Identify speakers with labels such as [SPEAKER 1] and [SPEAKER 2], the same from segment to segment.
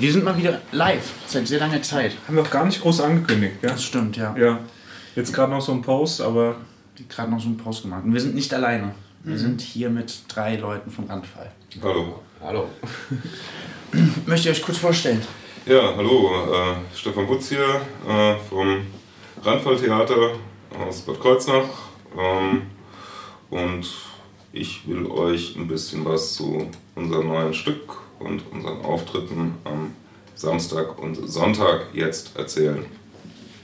[SPEAKER 1] Wir sind mal wieder live, seit sehr langer Zeit.
[SPEAKER 2] Haben wir auch gar nicht groß angekündigt, ja?
[SPEAKER 1] Das stimmt, ja.
[SPEAKER 2] Ja. Jetzt gerade noch so ein Post, aber
[SPEAKER 1] Gerade noch so einen Post gemacht. Und wir sind nicht alleine. Wir sind hier mit drei Leuten vom Randfall.
[SPEAKER 3] Hallo.
[SPEAKER 4] Hallo.
[SPEAKER 1] Möchtet ihr euch kurz vorstellen?
[SPEAKER 3] Ja, hallo. Äh, Stefan Butz hier äh, vom Randfalltheater aus Bad Kreuznach. Ähm, und ich will euch ein bisschen was zu unserem neuen Stück und unseren Auftritten am Samstag und Sonntag jetzt erzählen.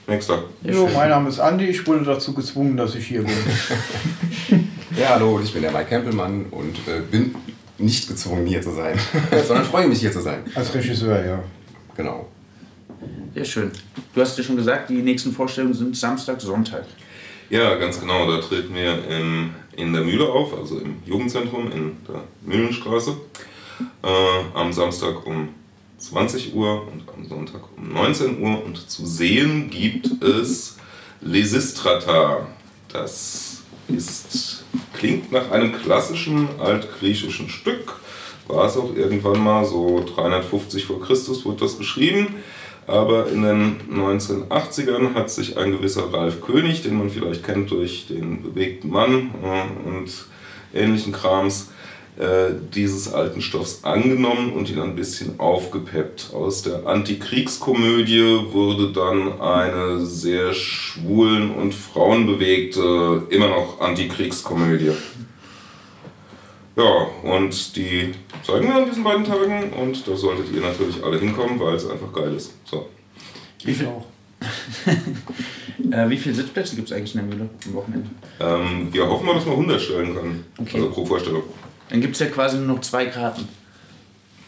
[SPEAKER 3] Nächster.
[SPEAKER 5] Jo, mein Name ist Andi, ich wurde dazu gezwungen, dass ich hier bin.
[SPEAKER 4] Ja, hallo, ich bin der Mike Kempelmann und äh, bin nicht gezwungen, hier zu sein, sondern freue mich, hier zu sein.
[SPEAKER 5] Als Regisseur, ja.
[SPEAKER 4] Genau.
[SPEAKER 1] Sehr schön. Du hast ja schon gesagt, die nächsten Vorstellungen sind Samstag, Sonntag.
[SPEAKER 3] Ja, ganz genau. Da treten wir in, in der Mühle auf, also im Jugendzentrum in der Mühlenstraße. Äh, am Samstag um 20 Uhr und am Sonntag um 19 Uhr. Und zu sehen gibt es Lysistrata. Das ist, klingt nach einem klassischen altgriechischen Stück. War es auch irgendwann mal, so 350 vor Christus wurde das geschrieben. Aber in den 1980ern hat sich ein gewisser Ralf König, den man vielleicht kennt durch den bewegten Mann äh, und ähnlichen Krams, dieses alten Stoffs angenommen und ihn ein bisschen aufgepeppt. Aus der Antikriegskomödie wurde dann eine sehr schwulen und frauenbewegte, immer noch Antikriegskomödie. Ja, und die zeigen wir an diesen beiden Tagen und da solltet ihr natürlich alle hinkommen, weil es einfach geil ist. So.
[SPEAKER 1] Wie viel auch? äh, wie viele Sitzplätze gibt es eigentlich in der Mühle am Wochenende?
[SPEAKER 3] Ähm, wir hoffen mal, dass wir 100 stellen können.
[SPEAKER 1] Okay.
[SPEAKER 3] Also pro Vorstellung.
[SPEAKER 1] Dann gibt es ja quasi nur noch zwei Karten.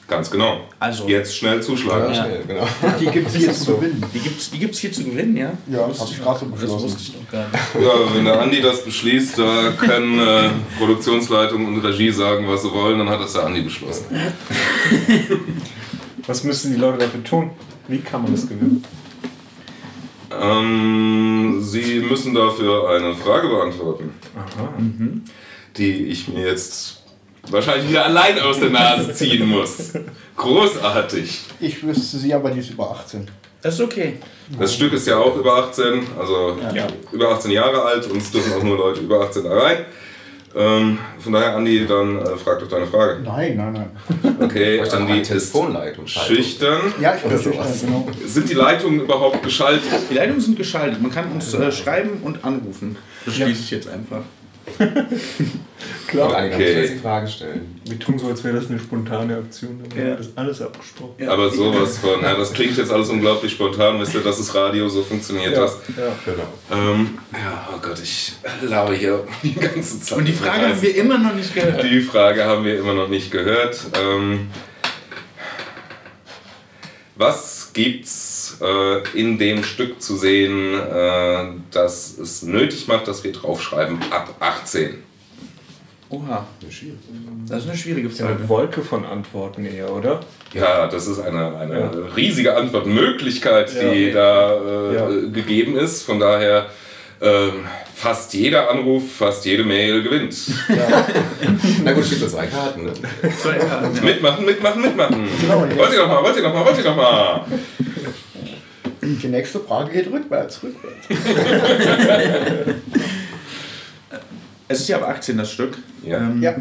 [SPEAKER 3] Ganz genau.
[SPEAKER 1] Also-
[SPEAKER 3] Jetzt schnell zuschlagen.
[SPEAKER 1] Ja.
[SPEAKER 4] Schnell, genau.
[SPEAKER 5] Die gibt es hier zu gewinnen.
[SPEAKER 1] Die gibt es die gibt's hier zu gewinnen, ja?
[SPEAKER 5] Ja,
[SPEAKER 1] Wusste
[SPEAKER 5] hab ich
[SPEAKER 1] noch-
[SPEAKER 5] gerade so
[SPEAKER 1] Das
[SPEAKER 5] beschlossen.
[SPEAKER 1] wusste ich doch gar nicht.
[SPEAKER 3] Ja, wenn der Andi das beschließt, da können äh, Produktionsleitung und Regie sagen, was sie wollen, dann hat das der Andi beschlossen.
[SPEAKER 2] was müssen die Leute dafür tun? Wie kann man das gewinnen?
[SPEAKER 3] Ähm, Sie müssen dafür eine Frage beantworten,
[SPEAKER 2] Aha.
[SPEAKER 3] die ich mir jetzt wahrscheinlich wieder allein aus der Nase ziehen muss. Großartig.
[SPEAKER 5] Ich wüsste sie, aber die ist über 18.
[SPEAKER 1] Das ist okay.
[SPEAKER 3] Das Stück ist ja auch über 18, also
[SPEAKER 2] Ja.
[SPEAKER 3] über 18 Jahre alt und es dürfen auch nur Leute über 18 da rein. Ähm, von daher, Andi, dann äh, frag doch deine Frage.
[SPEAKER 5] Nein, nein, nein.
[SPEAKER 3] Okay,
[SPEAKER 4] Ich dann
[SPEAKER 3] Andi
[SPEAKER 4] eine
[SPEAKER 3] ist schüchtern.
[SPEAKER 5] Ja, ich bin
[SPEAKER 4] Oder
[SPEAKER 5] schüchtern,
[SPEAKER 4] sowas.
[SPEAKER 5] genau.
[SPEAKER 3] Sind die Leitungen überhaupt geschaltet?
[SPEAKER 1] Die Leitungen sind geschaltet. Man kann uns äh, schreiben und anrufen. Das schließe ich jetzt einfach.
[SPEAKER 2] Klar.
[SPEAKER 3] Okay.
[SPEAKER 4] musst du jetzt Frage stellen.
[SPEAKER 2] Wir tun so, als wäre das eine spontane Aktion. Dann
[SPEAKER 1] Ja.
[SPEAKER 2] ja. das alles abgesprochen.
[SPEAKER 3] Aber sowas von, ja, das klingt jetzt alles unglaublich spontan, wisst ihr, das ist Radio, so funktioniert das.
[SPEAKER 2] ja.
[SPEAKER 4] Genau.
[SPEAKER 3] Ähm, ja, oh Gott, ich laue hier die ganze Zeit.
[SPEAKER 1] Und die Frage haben wir immer noch nicht gehört.
[SPEAKER 3] Die Frage haben wir immer noch nicht gehört. Ähm, was gibt's äh, in dem Stück zu sehen, äh, dass es nötig macht, dass wir draufschreiben ab 18?
[SPEAKER 1] Oha. Das ist eine schwierige
[SPEAKER 2] Eine
[SPEAKER 1] Frage.
[SPEAKER 2] Wolke von Antworten eher, oder?
[SPEAKER 3] Ja, das ist eine, eine
[SPEAKER 2] Ja.
[SPEAKER 3] riesige Antwortmöglichkeit, die
[SPEAKER 2] Ja.
[SPEAKER 3] da äh,
[SPEAKER 2] Ja.
[SPEAKER 3] gegeben ist. Von daher ähm, fast jeder Anruf, fast jede Mail gewinnt.
[SPEAKER 4] Na gut, es gibt nur zwei Karten. Ne?
[SPEAKER 1] Zwei Karten, ja.
[SPEAKER 3] mitmachen, mitmachen, mitmachen.
[SPEAKER 5] Genau, ja.
[SPEAKER 3] Wollt ihr noch mal, wollt ihr noch mal, wollt ihr noch
[SPEAKER 5] Die nächste Frage geht rückwärts, rückwärts.
[SPEAKER 1] Es ist ja ab 18 das Stück.
[SPEAKER 3] Ja.
[SPEAKER 1] Ähm,
[SPEAKER 5] Ja.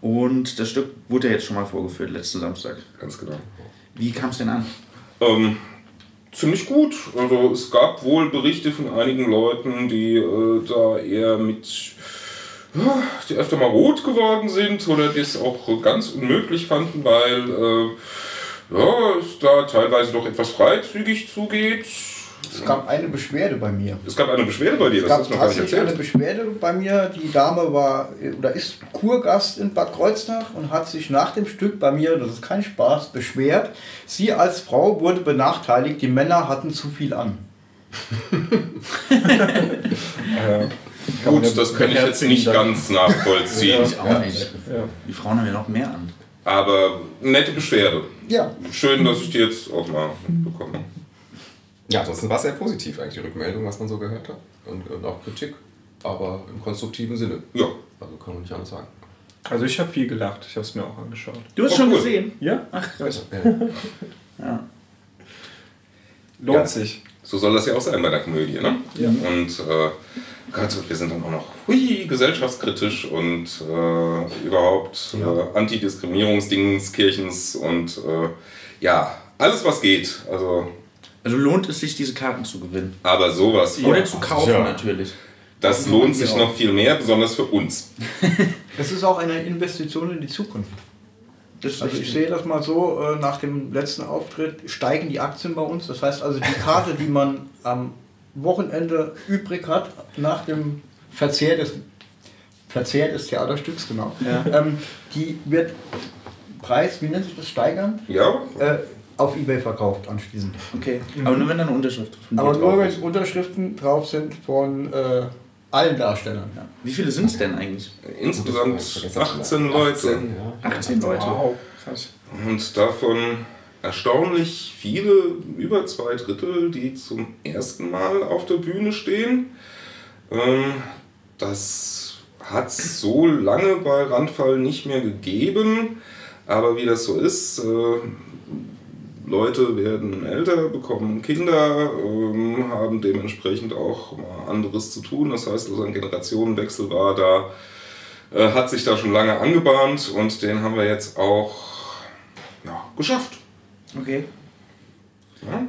[SPEAKER 1] Und das Stück wurde ja jetzt schon mal vorgeführt, letzten Samstag.
[SPEAKER 3] Ganz genau.
[SPEAKER 1] Wie kam es denn an?
[SPEAKER 3] Ähm, ziemlich gut. Also es gab wohl Berichte von einigen Leuten, die äh, da eher mit ja, die öfter mal rot geworden sind oder die es auch ganz unmöglich fanden, weil äh, ja, es da teilweise doch etwas freizügig zugeht.
[SPEAKER 5] Es gab eine Beschwerde bei mir.
[SPEAKER 3] Es gab eine Beschwerde bei dir,
[SPEAKER 5] Es
[SPEAKER 3] das
[SPEAKER 5] gab
[SPEAKER 3] hast du noch gar nicht
[SPEAKER 5] tatsächlich eine. Beschwerde bei mir. Die Dame war oder ist Kurgast in Bad Kreuznach und hat sich nach dem Stück bei mir, das ist kein Spaß, beschwert. Sie als Frau wurde benachteiligt, die Männer hatten zu viel an.
[SPEAKER 2] Äh,
[SPEAKER 3] Gut, das kann ich jetzt nicht ganz nachvollziehen.
[SPEAKER 1] Ich auch nicht.
[SPEAKER 2] ja.
[SPEAKER 1] Die Frauen haben ja noch mehr an.
[SPEAKER 3] Aber nette Beschwerde.
[SPEAKER 5] Ja,
[SPEAKER 3] Schön, dass ich die jetzt auch mal bekomme.
[SPEAKER 4] Ja, ansonsten war es sehr positiv eigentlich, die Rückmeldung, was man so gehört hat. Und, und auch Kritik, aber im konstruktiven Sinne.
[SPEAKER 3] Ja,
[SPEAKER 4] Also kann man nicht anders sagen.
[SPEAKER 2] Also ich habe viel gelacht, ich habe es mir auch angeschaut.
[SPEAKER 1] Du hast
[SPEAKER 3] Oh,
[SPEAKER 1] schon
[SPEAKER 3] cool.
[SPEAKER 1] gesehen?
[SPEAKER 2] Ja?
[SPEAKER 1] Ach, krass. Ja.
[SPEAKER 2] Lohnt
[SPEAKER 3] Ja.
[SPEAKER 2] sich.
[SPEAKER 3] So soll das ja auch sein bei der Komödie, ne?
[SPEAKER 2] Ja.
[SPEAKER 3] Und äh, Gott, wir sind dann auch noch hui, gesellschaftskritisch und äh, überhaupt äh, Antidiskriminierungsdings, Kirchens und äh, ja, alles was geht. Also,
[SPEAKER 1] Also lohnt es sich, diese Karten zu gewinnen.
[SPEAKER 3] aber sowas von.
[SPEAKER 1] Oder zu kaufen
[SPEAKER 2] Ja.
[SPEAKER 1] natürlich.
[SPEAKER 3] Das lohnt sich noch viel mehr, besonders für uns.
[SPEAKER 5] Es ist auch eine Investition in die Zukunft.
[SPEAKER 1] Das ist
[SPEAKER 5] Also ich sehe das mal so, äh, nach dem letzten Auftritt steigen die Aktien bei uns. Das heißt also, die Karte, die man am Wochenende übrig hat, nach dem Verzehr des, Verzehr des Theaterstücks, genau, ähm, die wird Preis, wie nennt sich das, steigern,
[SPEAKER 3] Ja,
[SPEAKER 5] äh, auf Ebay verkauft anschließend.
[SPEAKER 1] Okay. Aber nur wenn da eine Unterschrift von dir
[SPEAKER 5] Aber nur
[SPEAKER 1] drauf
[SPEAKER 5] wenn
[SPEAKER 1] ist.
[SPEAKER 5] Unterschriften drauf sind von äh, allen Darstellern.
[SPEAKER 1] Ja. Wie viele sind es denn eigentlich?
[SPEAKER 3] insgesamt 18 Leute.
[SPEAKER 4] 18, ja.
[SPEAKER 1] 18 Leute.
[SPEAKER 2] Wow.
[SPEAKER 1] Krass.
[SPEAKER 3] Und davon erstaunlich viele, über zwei Drittel, die zum ersten Mal auf der Bühne stehen. Ähm, das hat es so lange bei Randfall nicht mehr gegeben. Aber wie das so ist, äh, Leute werden älter, bekommen Kinder, ähm, haben dementsprechend auch mal anderes zu tun. Das heißt, also ein Generationenwechsel war da, äh, hat sich da schon lange angebahnt und den haben wir jetzt auch ja, geschafft.
[SPEAKER 1] Okay.
[SPEAKER 3] Ja?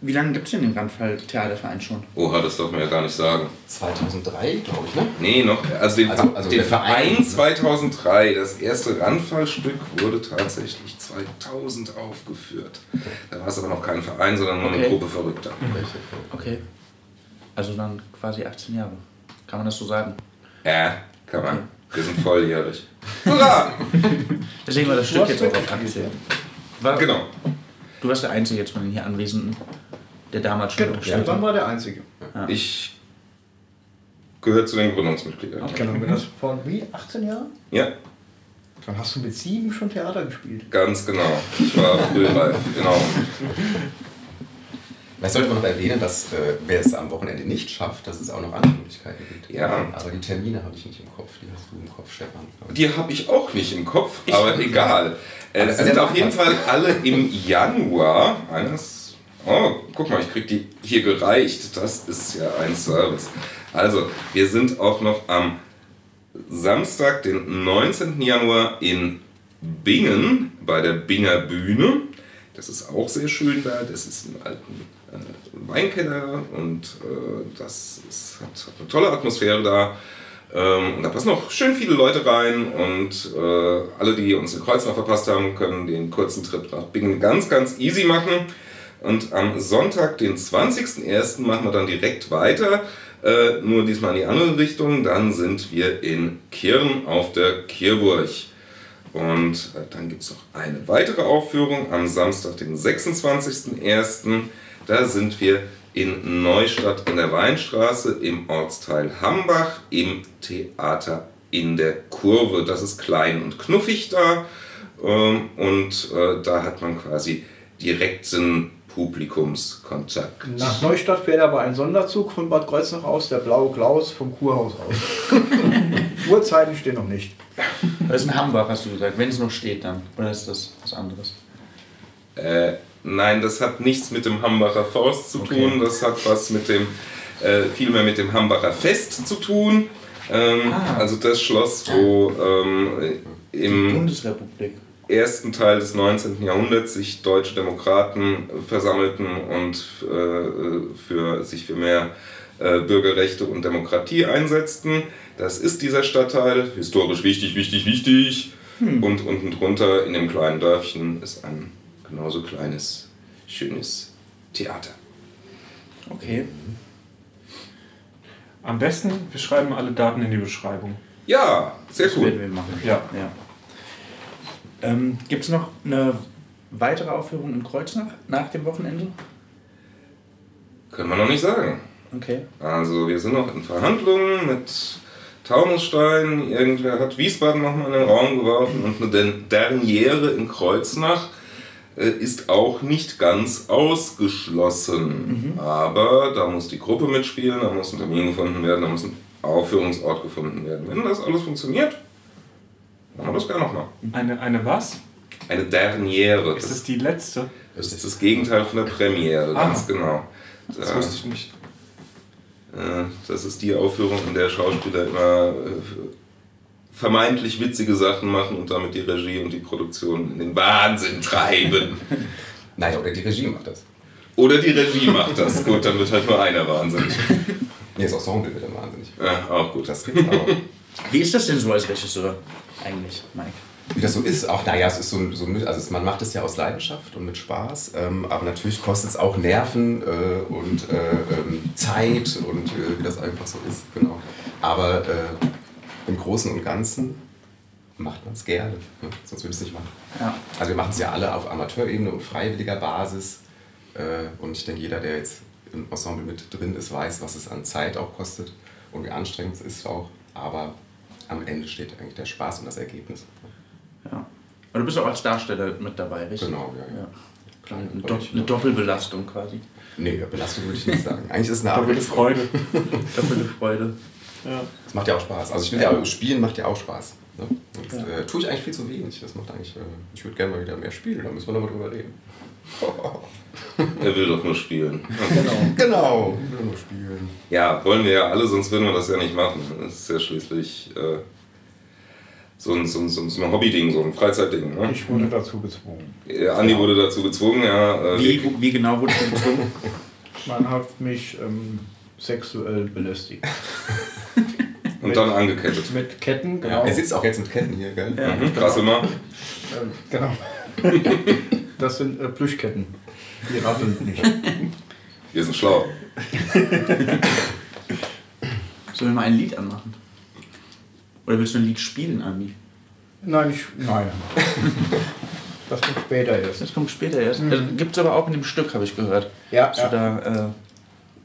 [SPEAKER 1] Wie lange gibt es denn den Randfall-Theaterverein schon?
[SPEAKER 3] Oha, das darf man ja gar nicht sagen.
[SPEAKER 4] 2003, glaube ich, ne?
[SPEAKER 3] Nee, noch, also den,
[SPEAKER 4] Also- also
[SPEAKER 3] den
[SPEAKER 4] der
[SPEAKER 3] Verein
[SPEAKER 4] Verein,
[SPEAKER 3] 2003, das erste Randfallstück wurde tatsächlich 2000 aufgeführt. Da war es aber noch kein Verein, sondern nur eine
[SPEAKER 1] Okay.
[SPEAKER 3] Gruppe Verrückter.
[SPEAKER 1] Okay. Also dann quasi 18 Jahre. Kann man das so sagen?
[SPEAKER 3] Ja, kann man. Wir sind volljährig. Hurra!
[SPEAKER 1] Deswegen war das Stück jetzt auch auf Aktie. War,
[SPEAKER 3] Genau.
[SPEAKER 1] Du warst der Einzige jetzt von den hier Anwesenden, der damals schon
[SPEAKER 5] Genau, Stefan war der Einzige.
[SPEAKER 3] Ich gehöre zu den Gründungsmitgliedern.
[SPEAKER 5] Genau, wenn das vor wie 18 Jahren?
[SPEAKER 3] Ja,
[SPEAKER 5] Dann hast du mit sieben schon Theater gespielt.
[SPEAKER 3] ganz genau. Ich war frühreif, genau.
[SPEAKER 4] Vielleicht sollte man noch erwähnen, dass äh, wer es am Wochenende nicht schafft, dass es auch noch andere Möglichkeiten gibt.
[SPEAKER 3] Ja.
[SPEAKER 4] Aber die Termine habe ich nicht im Kopf. Die hast du im Kopf, Stefan.
[SPEAKER 3] Die habe ich auch nicht im Kopf, aber egal.
[SPEAKER 4] Aber
[SPEAKER 3] Es sind auf
[SPEAKER 4] macht
[SPEAKER 3] jeden
[SPEAKER 4] was.
[SPEAKER 3] Fall alle im Januar. Eines. Oh, guck mal, ich krieg die hier gereicht. Das ist ja ein Service. Also, wir sind auch noch am Samstag, den 19. Januar in Bingen bei der Binger Bühne. Das ist auch sehr schön da. Das ist im alten äh, Weinkeller und äh, das ist, hat, hat eine tolle Atmosphäre da. Ähm, und da passen auch schön viele Leute rein und äh, alle, die uns in Kreuznach verpasst haben, können den kurzen Trip nach Bingen ganz, ganz easy machen. Und am Sonntag, den 20.01. machen wir dann direkt weiter, äh, nur diesmal in die andere Richtung. Dann sind wir in Kirn auf der Kirburg. Und äh, dann gibt es noch eine weitere Aufführung am Samstag, den 26.01. Da sind wir in Neustadt in der Weinstraße im Ortsteil Hambach im Theater in der Kurve. Das ist klein und knuffig da. Ähm, und äh, da hat man quasi direkten Publikumskontakt.
[SPEAKER 5] Nach Neustadt fährt aber ein Sonderzug von Bad Kreuznach aus, der blaue Klaus vom Kurhaus aus. Uhrzeiten stehen noch nicht.
[SPEAKER 1] Das ist ein Hambach, hast du gesagt. Wenn es noch steht dann. Oder ist das was anderes?
[SPEAKER 3] Äh, nein, das hat nichts mit dem Hambacher Forst zu
[SPEAKER 1] Okay.
[SPEAKER 3] tun. Das hat was mit dem, äh, vielmehr mit dem Hambacher Fest zu tun. Ähm,
[SPEAKER 1] Ah.
[SPEAKER 3] Also das Schloss, wo ähm, im
[SPEAKER 1] Bundesrepublik.
[SPEAKER 3] Ersten Teil des 19. Jahrhunderts sich deutsche Demokraten versammelten und äh, für, sich für mehr äh, Bürgerrechte und Demokratie einsetzten. Das ist dieser Stadtteil, historisch wichtig, wichtig, wichtig. Und unten drunter in dem kleinen Dörfchen ist ein genauso kleines, schönes Theater.
[SPEAKER 1] Okay.
[SPEAKER 2] Am besten, wir schreiben alle Daten in die Beschreibung.
[SPEAKER 3] Ja, sehr
[SPEAKER 1] Das
[SPEAKER 3] cool.
[SPEAKER 1] wir machen.
[SPEAKER 2] Ja.
[SPEAKER 1] ja. Ähm, Gibt es noch eine weitere Aufführung in Kreuznach nach dem Wochenende?
[SPEAKER 3] Können wir noch nicht sagen.
[SPEAKER 1] Okay.
[SPEAKER 3] Also wir sind noch in Verhandlungen mit Taunusstein. Irgendwer hat Wiesbaden nochmal in den Raum geworfen und eine Derniere in Kreuznach äh, ist auch nicht ganz ausgeschlossen. Aber da muss die Gruppe mitspielen, da muss ein Termin gefunden werden, da muss ein Aufführungsort gefunden werden. Wenn das alles funktioniert, Machen wir das gerne nochmal.
[SPEAKER 2] Eine, eine was?
[SPEAKER 3] Eine Derniere.
[SPEAKER 2] Ist
[SPEAKER 3] Das,
[SPEAKER 2] das die letzte?
[SPEAKER 3] das ist das Gegenteil von der Premiere, ganz
[SPEAKER 2] Ah.
[SPEAKER 3] genau.
[SPEAKER 2] Das
[SPEAKER 3] Da-
[SPEAKER 2] wusste ich nicht.
[SPEAKER 3] Äh, Das ist die Aufführung, in der Schauspieler immer äh, vermeintlich witzige Sachen machen und damit die Regie und die Produktion in den Wahnsinn treiben.
[SPEAKER 4] Naja, oder die Regie macht das.
[SPEAKER 3] Oder die Regie macht das. Gut, dann wird halt nur einer wahnsinnig.
[SPEAKER 4] Nee, das Ensemble wird dann wahnsinnig.
[SPEAKER 3] Ja, auch gut.
[SPEAKER 4] Das gibt's auch.
[SPEAKER 1] Wie ist das denn so als Regisseur eigentlich, Mike?
[SPEAKER 4] Wie das so ist, auch naja, es ist so, so also man macht es ja aus Leidenschaft und mit Spaß, ähm, aber natürlich kostet es auch Nerven äh, und äh, ähm, Zeit und äh, wie das einfach so ist, genau. Aber äh, im Großen und Ganzen macht man es gerne, ne? sonst würde ich es nicht machen.
[SPEAKER 1] Ja.
[SPEAKER 4] Also wir machen es ja alle auf Amateurebene und freiwilliger Basis äh, und ich denke, jeder, der jetzt im Ensemble mit drin ist, weiß, was es an Zeit auch kostet und wie anstrengend es ist auch, aber am Ende steht eigentlich der Spaß und das Ergebnis.
[SPEAKER 1] ja. Aber du bist auch als Darsteller mit dabei, richtig?
[SPEAKER 4] Genau, ja, ja.
[SPEAKER 1] ja.
[SPEAKER 4] Klar,
[SPEAKER 1] Eine, Do eine Doppelbelastung quasi.
[SPEAKER 4] Nee, Belastung würde ich nicht sagen. Eigentlich ist es eine
[SPEAKER 2] Doppelte
[SPEAKER 4] Arbeit.
[SPEAKER 2] Freude.
[SPEAKER 1] Doppelte Freude.
[SPEAKER 2] Ja.
[SPEAKER 4] Es macht ja auch Spaß. Also ich finde ja, Spielen macht ja auch Spaß. Ne? Und, äh, tue ich eigentlich viel zu wenig. Das macht eigentlich, äh, ich würde gerne mal wieder mehr spielen, da müssen wir nochmal drüber reden.
[SPEAKER 3] Er will doch nur spielen.
[SPEAKER 4] Genau, ich will nur spielen.
[SPEAKER 3] Ja, wollen wir ja alle, sonst würden wir das ja nicht machen. Das ist ja schließlich äh, so, ein, so, ein, so ein so ein Hobby-Ding, so ein Freizeitding. Ne?
[SPEAKER 5] Ich wurde dazu gezwungen.
[SPEAKER 3] Äh, Andi wurde dazu gezwungen, ja. Äh,
[SPEAKER 1] Wie, wie genau wurdest du gezwungen?
[SPEAKER 5] Man hat mich ähm, sexuell belästigt.
[SPEAKER 3] Und dann angekettet.
[SPEAKER 5] Mit Ketten,
[SPEAKER 4] Ja,
[SPEAKER 5] genau.
[SPEAKER 4] er sitzt auch jetzt mit Ketten hier, gell?
[SPEAKER 3] Mhm, krass immer.
[SPEAKER 5] Ähm, genau. Das sind äh, Plüschketten. Die ratteln nicht.
[SPEAKER 3] Wir sind schlau.
[SPEAKER 1] Sollen wir mal ein Lied anmachen? Oder willst du ein Lied spielen, Andi?
[SPEAKER 5] Nein, ich, nein. Das kommt später erst.
[SPEAKER 1] Das kommt später erst. Also, Gibt es aber auch in dem Stück, habe ich gehört.
[SPEAKER 5] Ja,
[SPEAKER 1] Dass du
[SPEAKER 5] ja.
[SPEAKER 1] da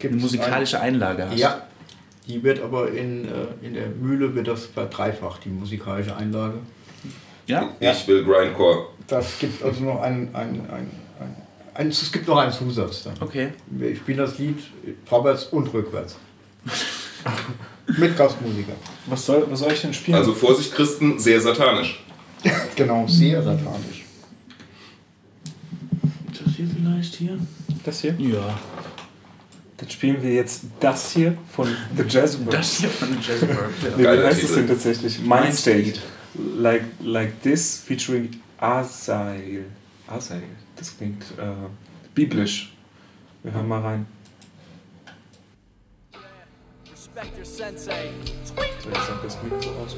[SPEAKER 1] äh, eine musikalische Einlage
[SPEAKER 5] ein,
[SPEAKER 1] hast.
[SPEAKER 5] Ja. Die wird aber in, äh, in der Mühle wird das verdreifacht, die musikalische Einlage.
[SPEAKER 1] Ja?
[SPEAKER 3] Ich will Grindcore.
[SPEAKER 5] Das gibt also noch ein, ein, ein, ein, ein es gibt noch einen Zusatz dann.
[SPEAKER 1] Okay.
[SPEAKER 5] Wir spielen das Lied vorwärts und rückwärts. Mit Gastmusiker.
[SPEAKER 2] Was soll, was soll ich denn spielen?
[SPEAKER 3] Also Vorsicht, Christen, sehr satanisch.
[SPEAKER 5] Genau, sehr satanisch.
[SPEAKER 1] Das hier vielleicht hier?
[SPEAKER 2] das hier?
[SPEAKER 1] Ja.
[SPEAKER 2] Dann spielen wir jetzt das hier von The Jazzbirds.
[SPEAKER 1] Das hier von den Jazzbirds.
[SPEAKER 2] Nee,
[SPEAKER 1] Ja.
[SPEAKER 2] wie
[SPEAKER 3] Geiler
[SPEAKER 2] heißt es denn tatsächlich?
[SPEAKER 1] Mind
[SPEAKER 2] Mind State.
[SPEAKER 1] State.
[SPEAKER 2] Like, like this featuring Asael. Asael. Das klingt äh, biblisch. Wir hören mal rein.
[SPEAKER 6] Respect your sensei.
[SPEAKER 2] So, jetzt noch das Mikro aus.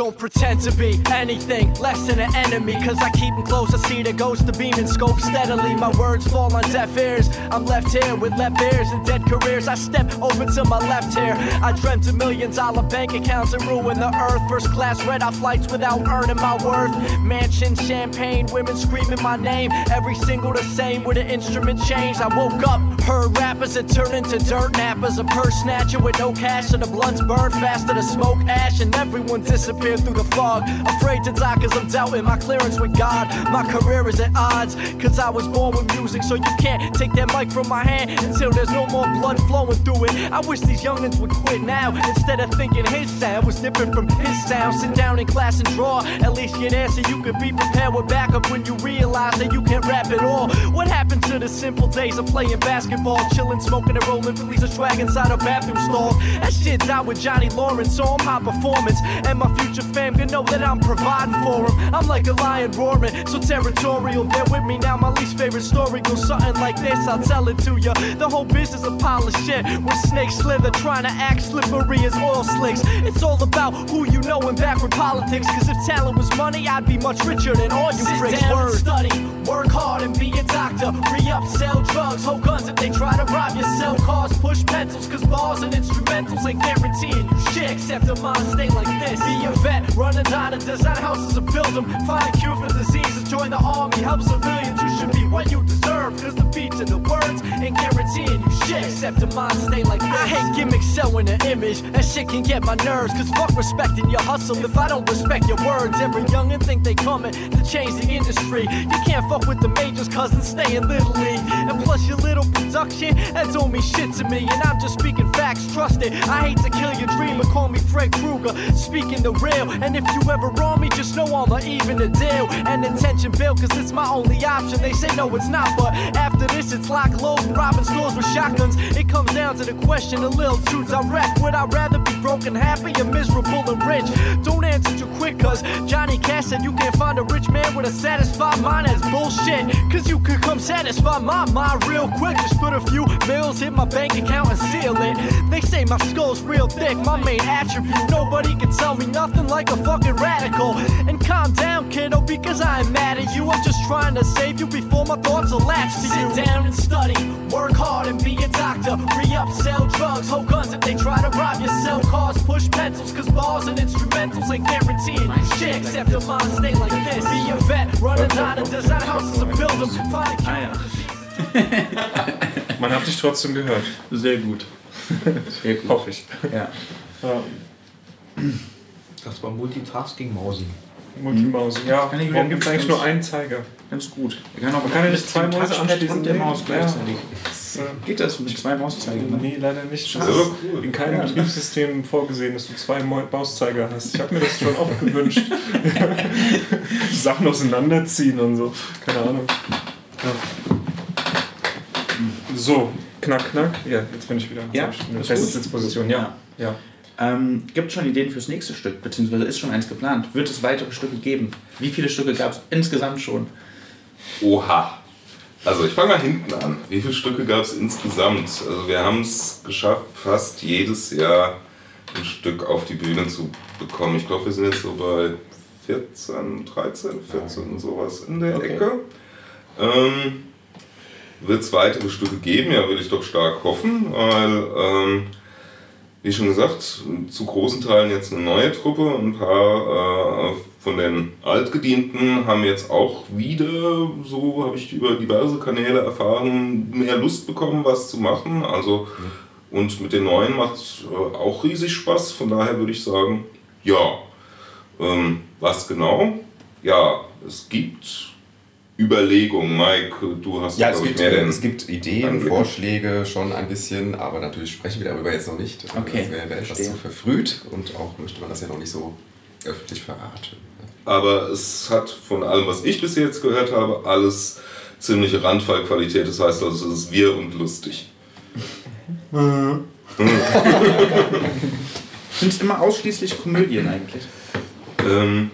[SPEAKER 6] Don't pretend to be anything less than an enemy. Cause I keep them close. I see the ghost of beam and scope steadily. My words fall on deaf ears. I'm left here with left ears and dead careers. I step over to my left here. I dreamt of million dollar bank accounts and ruin the earth. First class red eye flights without earning my worth. Mansion, champagne, women screaming my name. Every single the same with an instrument change. I woke up, heard rappers that turn into dirt nappers. A purse snatcher with no cash and the blunts burn faster than smoke ash. And everyone disappeared through the fog. Afraid to die cause I'm doubting my clearance with God. My career is at odds cause I was born with music. So you can't take that mic from my hand until there's no more blood flowing through it. I wish these youngins would quit now instead of thinking his sound was different from his sound. Sit down in class and draw. At least get answer. You could be prepared with backup when you realize that you can't rap at all. What happened to the simple days of playing basketball, chilling, smoking, and rolling? Police a swag inside a bathroom stall. That shit died with Johnny Lawrence, so I'm high performance. And my future fam can know that I'm providing for them. I'm like a lion roaring, so territorial. Bear with me now. My least favorite story goes something like this. I'll tell it to ya. The whole business a pile of shit. With snakes slither, trying to act slippery as oil slicks. It's all about who you know in backward politics. Cause if talent was money, I'd be much richer than all you pricks. Down and study, work hard and be a doctor. Re up, sell drugs, hold guns if they try to rob you. Sell cars, push pencils, cause bars and instrumentals ain't guaranteeing you shit. Except a mind state like this. Be a vet, running down and design houses and build them. Find a cure for diseases, join the army, help civilians. You should be what you deserve, cause the beats and the words ain't guaranteeing you shit. Except a mind state like this. I hate gimmicks selling an image, that shit can get my nerves. Cause fuck respecting your hustle if I don't respect your words. Every youngin' think they coming to change the industry. You can't fuck with the majors, cousin, stay in Little League. And plus your little production, that don't shit to me. And I'm just speaking facts, trust it. I hate to kill your dream, but call me Fred Krueger, speaking the real. And if you ever wrong me, just know I'ma even the deal. And attention bill, cause it's my only option. They say no, it's not, but after this, it's lock, load, robbing stores with shotguns. It comes down to the question, a little too direct. Would I rather be broken, happy, or miserable and rich? Don't answer too quick, cause Johnny Cash said you can't find a rich man with a satisfied mind. That's bullshit, cause you could come satisfy my mind real quick. Just put a few bills, hit my bank account, and seal it. They say my skull's real thick, my main attribute. Nobody can tell me nothing like a fucking radical. And calm down, kiddo, because I ain't mad at you. I'm just trying to save you before my thoughts will latch to you. Sit down and study, work hard and be a doctor. Re up, sell drugs, hold guns if they try to rob you. Sell cars, push pencils, cause bars and instrumentals ain't guaranteed. Shit, except a mind stay like this. Be a vet, run a dine and design houses and build them. Find a
[SPEAKER 1] Ah
[SPEAKER 2] Man hat dich trotzdem gehört.
[SPEAKER 1] sehr gut. Sehr gut.
[SPEAKER 2] Hoffe ich.
[SPEAKER 1] Ja.
[SPEAKER 2] Ja.
[SPEAKER 5] Das war Multitasking-Mausi.
[SPEAKER 2] Multimaus. Ja,
[SPEAKER 1] Kann ich
[SPEAKER 2] warum gibt es eigentlich nur einen Zeiger?
[SPEAKER 1] Ganz gut. Man kann, auch
[SPEAKER 2] Man kann ja nicht zwei Mäuse anschließen.
[SPEAKER 1] und der Maus
[SPEAKER 2] ja.
[SPEAKER 1] gleichzeitig.
[SPEAKER 2] Das, äh,
[SPEAKER 1] Geht das mit zwei Mauszeigen?
[SPEAKER 2] Nee, leider nicht. Das
[SPEAKER 3] ist aber cool.
[SPEAKER 2] in keinem
[SPEAKER 1] Ja.
[SPEAKER 2] Betriebssystem vorgesehen, dass du zwei Mau- Mauszeiger hast. Ich habe mir das schon oft gewünscht. Sachen auseinanderziehen und so. Keine Ahnung. Ja. So, knack, knack. Ja, jetzt bin ich wieder.
[SPEAKER 1] Ja,
[SPEAKER 2] feste. Sitzposition. Ja. ja.
[SPEAKER 1] Ähm, gibt schon Ideen fürs nächste Stück, beziehungsweise ist schon eins geplant? Wird es weitere Stücke geben? Wie viele Stücke gab es insgesamt schon?
[SPEAKER 3] Oha. Also ich fange mal hinten an. Wie viele Stücke gab es insgesamt? Also wir haben es geschafft, fast jedes Jahr ein Stück auf die Bühne zu bekommen. Ich glaube, wir sind jetzt so bei 14, 13, 14 sowas in der
[SPEAKER 1] Okay.
[SPEAKER 3] Ecke. Ähm, Wird es weitere Stücke geben? Ja, würde ich doch stark hoffen, weil, ähm, wie schon gesagt, zu großen Teilen jetzt eine neue Truppe. Ein paar äh, von den Altgedienten haben jetzt auch wieder, so habe ich über diverse Kanäle erfahren, mehr Lust bekommen, was zu machen. Also, und mit den Neuen macht es äh, auch riesig Spaß. Von daher würde ich sagen, ja. Ähm, was genau? Ja, es gibt Überlegungen. Mike, du hast,
[SPEAKER 4] Ja, es gibt,
[SPEAKER 3] mehr
[SPEAKER 4] äh, es gibt Ideen. Vorschläge schon ein bisschen, aber natürlich sprechen wir darüber jetzt noch nicht.
[SPEAKER 1] Okay,
[SPEAKER 4] Das wäre etwas zu verfrüht und auch möchte man das ja noch nicht so öffentlich verraten.
[SPEAKER 3] Aber es hat von allem, was ich bis jetzt gehört habe, alles ziemliche Randfallqualität. Das heißt also, es ist wir und lustig.
[SPEAKER 1] Sind es immer ausschließlich Komödien eigentlich?
[SPEAKER 3] Ähm,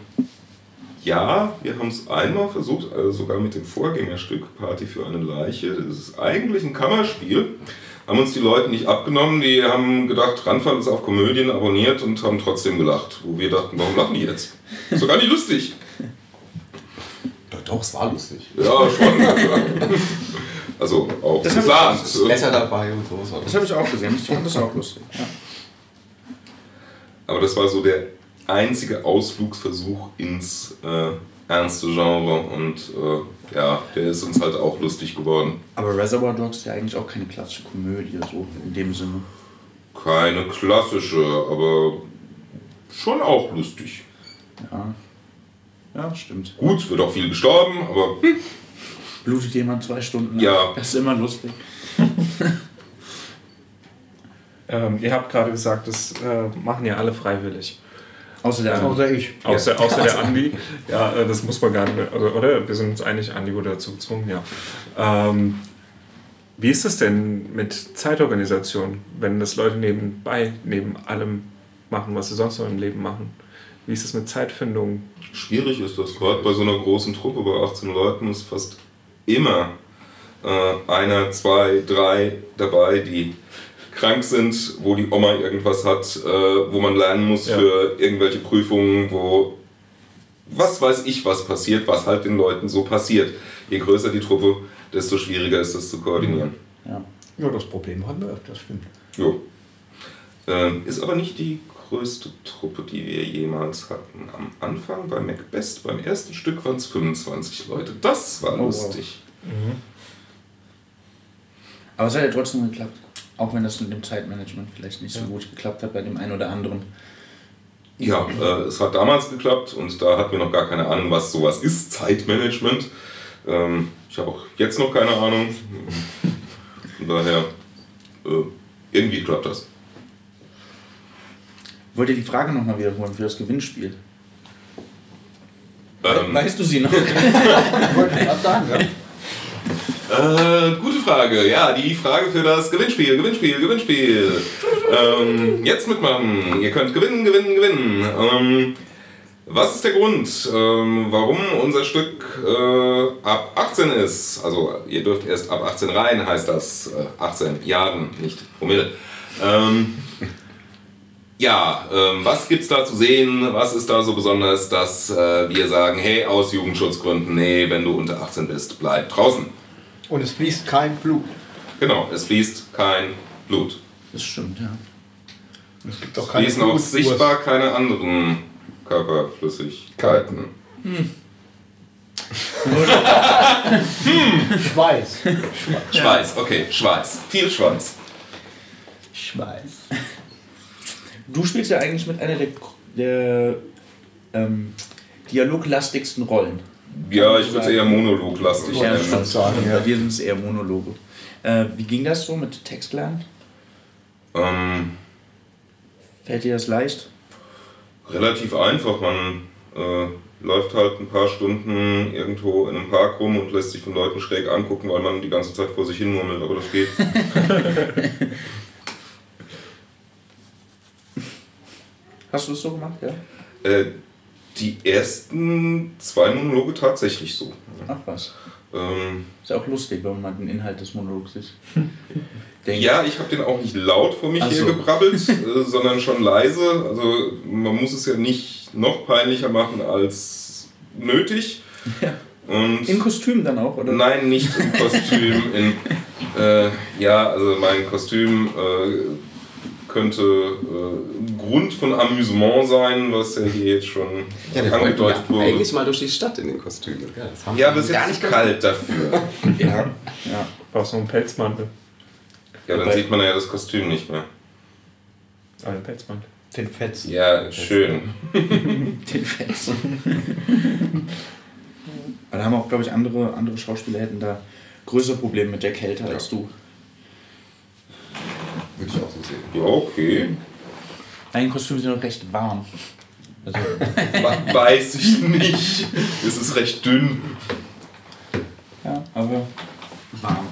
[SPEAKER 3] ja, wir haben es einmal versucht, also sogar mit dem Vorgängerstück Party für eine Leiche. Das ist eigentlich ein Kammerspiel. Haben uns die Leute nicht abgenommen, die haben gedacht, Randfall ist auf Komödien abonniert und haben trotzdem gelacht. Wo wir dachten, warum lachen die jetzt? Ist doch gar nicht lustig.
[SPEAKER 4] Doch, doch, es war lustig.
[SPEAKER 3] Ja, schon. Also auch
[SPEAKER 1] Das hab ich-
[SPEAKER 4] ist Wetter dabei und so.
[SPEAKER 1] Das habe ich auch gesehen. Ich fand das auch lustig. Ja.
[SPEAKER 3] Aber das war so der einzige Ausflugsversuch ins äh, ernste Genre und äh, ja, der ist uns halt auch lustig geworden.
[SPEAKER 1] Aber Reservoir Dogs ist ja eigentlich auch keine klassische Komödie, so in dem Sinne.
[SPEAKER 3] Keine klassische, aber schon auch lustig.
[SPEAKER 1] Ja. Ja, stimmt.
[SPEAKER 3] Gut, es wird auch viel gestorben, aber
[SPEAKER 1] Blutet jemand zwei Stunden?
[SPEAKER 3] Ja.
[SPEAKER 1] Das ist immer lustig.
[SPEAKER 2] Ähm, ihr habt gerade gesagt, das äh, machen ja alle freiwillig.
[SPEAKER 1] Außer der
[SPEAKER 5] Außer ich.
[SPEAKER 2] Außer, außer der Andi. Ja, äh, das muss man gar nicht mehr. Oder, oder? Wir sind uns einig, Andi wurde dazu gezwungen, ja. Ähm, wie ist das denn mit Zeitorganisation, wenn das Leute nebenbei, neben allem machen, was sie sonst noch im Leben machen? Wie ist es mit Zeitfindung?
[SPEAKER 3] schwierig ist das. Gerade bei so einer großen Truppe, bei 18 Leuten, ist fast immer äh, einer, zwei, drei dabei, die krank sind, wo die Oma irgendwas hat, äh, wo man lernen muss
[SPEAKER 2] Ja.
[SPEAKER 3] für irgendwelche Prüfungen, wo was weiß ich, was passiert, was halt den Leuten so passiert. Je größer die Truppe, desto schwieriger ist es zu koordinieren.
[SPEAKER 1] Ja.
[SPEAKER 5] Ja, das Problem haben wir öfters, stimmt.
[SPEAKER 3] Jo. Ähm, ist aber nicht die größte Truppe, die wir jemals hatten. Am Anfang bei Macbest, beim ersten Stück waren es 25 Leute. Das war
[SPEAKER 1] Oh, wow.
[SPEAKER 3] lustig.
[SPEAKER 1] Aber es hat ja trotzdem geklappt. Auch wenn das mit dem Zeitmanagement vielleicht nicht so gut geklappt hat bei dem einen oder anderen.
[SPEAKER 3] Ja, äh, es hat damals geklappt und da hatten wir noch gar keine Ahnung, was sowas ist, Zeitmanagement. Ähm, ich habe auch jetzt noch keine Ahnung. Von daher, äh, irgendwie klappt das.
[SPEAKER 1] Wollt ihr die Frage nochmal wiederholen für das Gewinnspiel?
[SPEAKER 3] Ähm,
[SPEAKER 1] weißt du sie noch?
[SPEAKER 5] Wollte ich gerade sagen, ja.
[SPEAKER 3] Äh, gute Frage. Ja, die Frage für das Gewinnspiel, Gewinnspiel, Gewinnspiel. Ähm, jetzt mitmachen. Ihr könnt gewinnen, gewinnen, gewinnen. Ähm, was ist der Grund, ähm, warum unser Stück äh, ab 18 ist? Also, ihr dürft erst ab 18 rein, heißt das. Äh, 18 Jahren, nicht Promille. Ähm, ja, ähm, was gibt's da zu sehen? Was ist da so besonders, dass äh, wir sagen, hey, aus Jugendschutzgründen, nee, wenn du unter 18 bist, bleib draußen.
[SPEAKER 5] Und es fließt kein Blut.
[SPEAKER 3] Genau, es fließt kein Blut.
[SPEAKER 1] Das stimmt, ja.
[SPEAKER 5] Es gibt auch
[SPEAKER 3] Es
[SPEAKER 5] keine
[SPEAKER 3] fließen auch sichtbar keine anderen Körperflüssigkeiten.
[SPEAKER 5] Schweiß.
[SPEAKER 3] Schweiß, okay, Schweiß. Viel Schweiß.
[SPEAKER 5] Schweiß.
[SPEAKER 1] Du spielst ja eigentlich mit einer der, der ähm, dialoglastigsten Rollen.
[SPEAKER 3] Ja, ich würde es eher monologlastig
[SPEAKER 5] Ja,
[SPEAKER 3] nennen.
[SPEAKER 5] sagen, ja.
[SPEAKER 1] Bei dir sind es eher Monologe. Äh, wie ging das so mit Textlernen?
[SPEAKER 3] Ähm,
[SPEAKER 1] Fällt dir das leicht?
[SPEAKER 3] relativ einfach. Man äh, läuft halt ein paar Stunden irgendwo in einem Park rum und lässt sich von Leuten schräg angucken, weil man die ganze Zeit vor sich hin murmelt, aber das geht.
[SPEAKER 1] Hast du es so gemacht, ja?
[SPEAKER 3] äh, die ersten zwei Monologe tatsächlich so.
[SPEAKER 1] Ach was.
[SPEAKER 3] Ähm,
[SPEAKER 1] Ist ja auch lustig, wenn man den Inhalt des Monologs ist.
[SPEAKER 3] Ja, ich habe den auch nicht laut vor mich
[SPEAKER 1] Ach
[SPEAKER 3] hier
[SPEAKER 1] so.
[SPEAKER 3] gebrabbelt, äh, sondern schon leise. Also man muss es ja nicht noch peinlicher machen als nötig.
[SPEAKER 1] Ja.
[SPEAKER 3] Und
[SPEAKER 1] Im Kostüm dann auch, oder?
[SPEAKER 3] nein, nicht im Kostüm. In, äh, ja, also mein Kostüm äh, könnte äh, Grund von Amüsement sein, was ja hier jetzt schon
[SPEAKER 4] Ja,
[SPEAKER 3] angedeutet
[SPEAKER 4] ja
[SPEAKER 3] wurde.
[SPEAKER 4] eigentlich mal durch die Stadt in den Kostümen. Ja, das haben
[SPEAKER 3] Ja,
[SPEAKER 4] wir
[SPEAKER 3] aber es ist
[SPEAKER 4] gar
[SPEAKER 3] jetzt
[SPEAKER 4] nicht
[SPEAKER 3] kalt dafür.
[SPEAKER 1] Ja. ja.
[SPEAKER 2] Brauchst noch einen Pelzmantel.
[SPEAKER 3] Ja, dann sieht man ja das Kostüm nicht mehr.
[SPEAKER 2] Ah, einen Pelzmantel.
[SPEAKER 5] Den Fetzen.
[SPEAKER 3] Ja, schön.
[SPEAKER 1] Den Fetzen. Aber da haben auch, glaube ich, andere, andere Schauspieler hätten da größere Probleme mit der Kälte als du.
[SPEAKER 4] Würde ich auch so sehen.
[SPEAKER 3] Ja, okay.
[SPEAKER 1] Deine Kostüme sind noch recht warm. Also,
[SPEAKER 3] We- Weiß ich nicht. Es ist recht dünn.
[SPEAKER 1] ja, aber warm.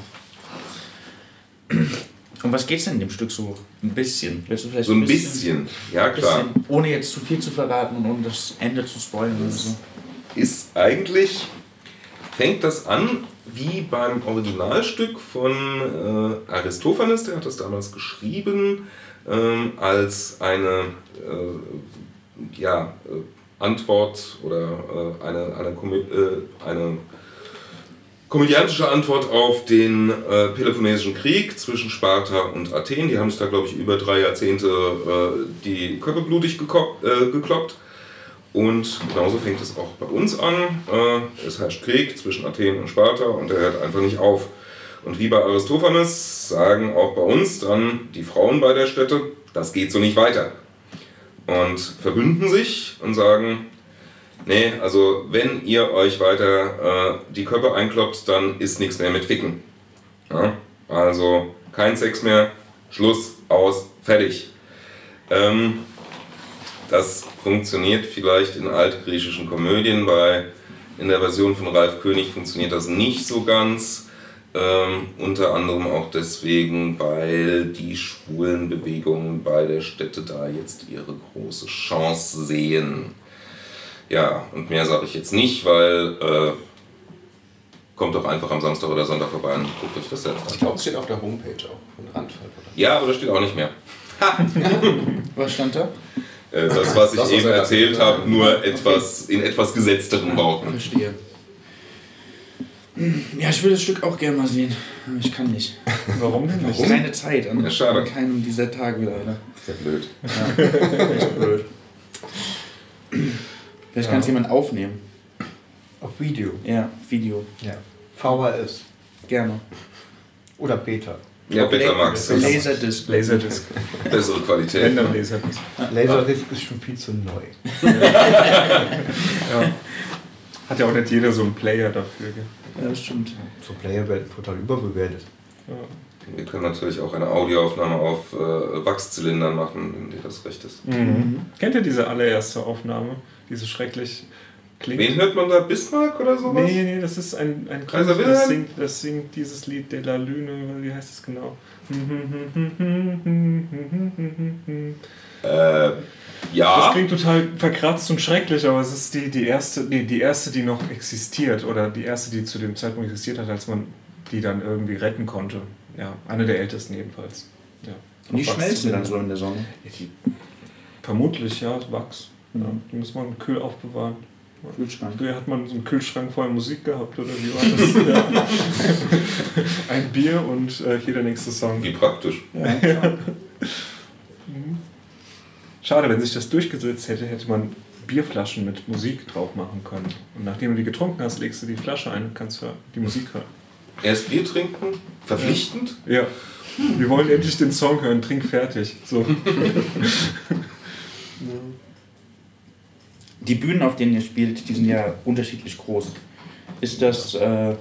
[SPEAKER 1] Um was geht's denn in dem Stück so ein bisschen? Willst du vielleicht
[SPEAKER 3] So ein bisschen. Ja, klar.
[SPEAKER 1] bisschen, ohne jetzt zu viel zu verraten und ohne das Ende zu spoilern oder so.
[SPEAKER 3] Ist eigentlich, fängt das an wie beim Originalstück von äh, Aristophanes, der hat das damals geschrieben, ähm, als eine äh, ja, äh, Antwort oder äh, eine, eine, Komö äh, eine komödiantische Antwort auf den äh, Peloponnesischen Krieg zwischen Sparta und Athen. Die haben sich da, glaube ich, über drei Jahrzehnte äh, die Köpfe blutig äh, gekloppt. Und genauso fängt es auch bei uns an. Äh, es herrscht Krieg zwischen Athen und Sparta und der hört einfach nicht auf. Und wie bei Aristophanes sagen auch bei uns dann die Frauen bei der Stätte, das geht so nicht weiter. Und verbünden sich und sagen, nee, also wenn ihr euch weiter äh, die Köpfe einkloppt, dann ist nichts mehr mit Ficken. Ja? Also kein Sex mehr, Schluss, aus, fertig. Ähm, das funktioniert vielleicht in altgriechischen Komödien, bei in der Version von Ralf König funktioniert das nicht so ganz. Ähm, unter anderem auch deswegen, weil die schwulen Bewegungen bei der Stätte da jetzt ihre große Chance sehen. Ja, und mehr sage ich jetzt nicht, weil äh, kommt doch einfach am Samstag oder Sonntag vorbei und guckt euch das selbst
[SPEAKER 4] Ich
[SPEAKER 3] an.
[SPEAKER 4] glaube, es steht auf der Homepage auch. Oder?
[SPEAKER 3] Ja, aber das steht auch nicht mehr.
[SPEAKER 1] Was stand da?
[SPEAKER 3] Äh, das, was ich
[SPEAKER 4] Das, was
[SPEAKER 3] eben
[SPEAKER 4] er
[SPEAKER 3] erzählt habe, nur etwas in etwas gesetzteren Worten.
[SPEAKER 1] Verstehe. Ja, ich will das Stück auch gerne mal sehen. Aber ich kann nicht.
[SPEAKER 2] Warum denn
[SPEAKER 1] Ich habe keine Zeit an,
[SPEAKER 3] Ja, schade.
[SPEAKER 1] an keinem dieser Tage leider.
[SPEAKER 4] Ist ja blöd.
[SPEAKER 1] Ja, echt blöd. Vielleicht kann es jemand aufnehmen.
[SPEAKER 5] Auf Video.
[SPEAKER 1] Ja, Video.
[SPEAKER 5] Ja. VHS.
[SPEAKER 1] Gerne.
[SPEAKER 5] Oder Beta.
[SPEAKER 3] Ja, Beta Max. das ist
[SPEAKER 1] Laserdisc.
[SPEAKER 2] Laserdisc.
[SPEAKER 3] Bessere Qualität.
[SPEAKER 2] Wenn dann Laserdisc.
[SPEAKER 5] Laserdisc ist schon viel zu neu.
[SPEAKER 2] Ja. Hat ja auch nicht jeder so einen Player dafür. Gell?
[SPEAKER 1] Ja, das stimmt.
[SPEAKER 5] So Player werden total überbewertet.
[SPEAKER 2] Ja.
[SPEAKER 3] Wir können natürlich auch eine Audioaufnahme auf äh, Wachszylindern machen, wenn dir das recht ist.
[SPEAKER 2] Mhm. Kennt ihr diese allererste Aufnahme? Diese schrecklich klingt.
[SPEAKER 3] Wen hört man da? Bismarck oder sowas?
[SPEAKER 2] Nee, nee, das ist ein, ein
[SPEAKER 3] Kaiser
[SPEAKER 2] das
[SPEAKER 3] Wilhelm?
[SPEAKER 2] singt, das singt dieses Lied De la Lune, wie heißt es genau?
[SPEAKER 3] Äh,
[SPEAKER 2] Das
[SPEAKER 3] ja.
[SPEAKER 2] klingt total verkratzt und schrecklich, aber es ist die, die erste, nee, die erste, die noch existiert oder die erste, die zu dem Zeitpunkt existiert hat, als man die dann irgendwie retten konnte. Ja, eine der ältesten jedenfalls. Ja.
[SPEAKER 1] Und die schmelzen dann so in der Sonne.
[SPEAKER 2] Vermutlich, ja, Wachs. Ja,
[SPEAKER 1] Mhm.
[SPEAKER 2] die muss man kühl aufbewahren.
[SPEAKER 1] Kühlschrank.
[SPEAKER 2] Früher hat man so einen Kühlschrank voll Musik gehabt, oder wie war das? ja. Ein Bier und äh, hier der nächste Song.
[SPEAKER 3] Wie praktisch.
[SPEAKER 2] Schade, wenn sich das durchgesetzt hätte, hätte man Bierflaschen mit Musik drauf machen können. Und nachdem du die getrunken hast, legst du die Flasche ein und kannst die Musik hören.
[SPEAKER 3] Erst Bier trinken? Verpflichtend?
[SPEAKER 2] Ja. Wir wollen endlich den Song hören, trink fertig. So.
[SPEAKER 1] Die Bühnen, auf denen ihr spielt, die sind ja unterschiedlich groß. Ist das äh,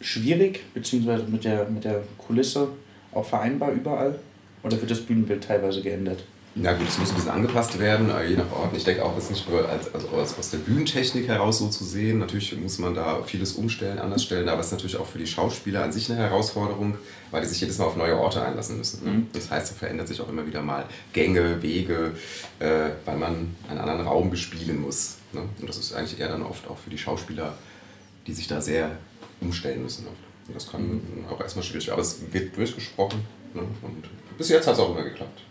[SPEAKER 1] schwierig, beziehungsweise mit der, mit der Kulisse auch vereinbar überall? Oder wird das Bühnenbild teilweise geändert?
[SPEAKER 4] Na gut, es muss ein bisschen angepasst werden, äh, je nach Ort. Ich denke auch, es ist nicht nur als, also aus, der Bühnentechnik heraus so zu sehen. Natürlich muss man da vieles umstellen, anders stellen, aber es ist natürlich auch für die Schauspieler an sich eine Herausforderung, weil die sich jedes Mal auf neue Orte einlassen müssen. Ne?
[SPEAKER 1] Mhm.
[SPEAKER 4] Das heißt, es verändert sich auch immer wieder mal Gänge, Wege, äh, weil man einen anderen Raum bespielen muss. Ne? Und das ist eigentlich eher dann oft auch für die Schauspieler, die sich da sehr umstellen müssen. Oft. Und das kann auch erstmal schwierig werden, aber es wird durchgesprochen. Ne? Und bis jetzt hat es auch immer geklappt.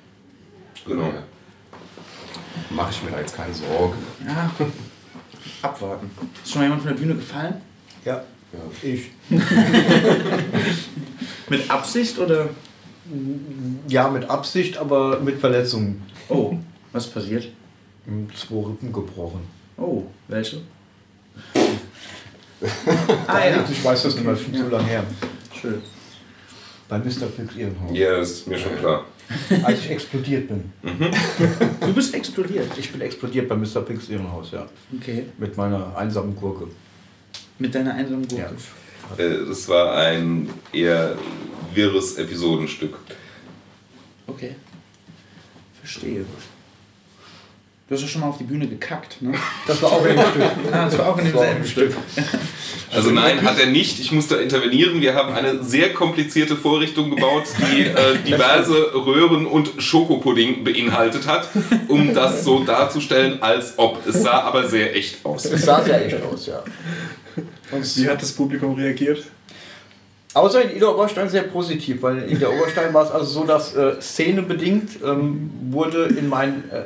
[SPEAKER 3] Genau.
[SPEAKER 4] Mache ich mir da jetzt keine Sorgen.
[SPEAKER 1] Ja, abwarten. Ist schon mal jemand von der Bühne gefallen?
[SPEAKER 5] Ja,
[SPEAKER 4] Ja.
[SPEAKER 5] ich.
[SPEAKER 1] Mit Absicht oder?
[SPEAKER 5] Ja, mit Absicht, aber mit Verletzungen.
[SPEAKER 1] Oh, was passiert?
[SPEAKER 5] Zwei Rippen gebrochen.
[SPEAKER 1] Oh, welche?
[SPEAKER 5] Ah, ja. Ich weiß das nicht mehr, schon
[SPEAKER 1] Ja.
[SPEAKER 5] so lange her.
[SPEAKER 1] Schön.
[SPEAKER 5] Bei Mr. Pips Ehrenhaus.
[SPEAKER 3] Ja, ist mir schon klar.
[SPEAKER 5] Als ich explodiert bin.
[SPEAKER 1] Du bist explodiert.
[SPEAKER 5] Ich bin explodiert bei Mr. Pigs Ehrenhaus, ja.
[SPEAKER 1] Okay.
[SPEAKER 5] Mit meiner einsamen Gurke.
[SPEAKER 1] Mit deiner einsamen
[SPEAKER 5] Ja.
[SPEAKER 1] Gurke.
[SPEAKER 3] Äh, Das war ein eher wirres Episodenstück.
[SPEAKER 1] Okay. Verstehe. Du hast ja schon mal auf die Bühne gekackt, ne?
[SPEAKER 5] Das war auch ein Stück.
[SPEAKER 1] Ah, das war auch in demselben Stück.
[SPEAKER 3] Also nein, hat er nicht. Ich musste intervenieren. Wir haben eine sehr komplizierte Vorrichtung gebaut, die äh, diverse Röhren und Schokopudding beinhaltet hat, um das so darzustellen, als ob. Es sah aber sehr echt aus.
[SPEAKER 5] Es sah sehr echt aus, ja. Und
[SPEAKER 2] Wie hat das Publikum reagiert?
[SPEAKER 5] Außer in Ida Oberstein sehr positiv, weil in der Oberstein war es also so, dass äh, szenebedingt ähm, wurde in mein, äh,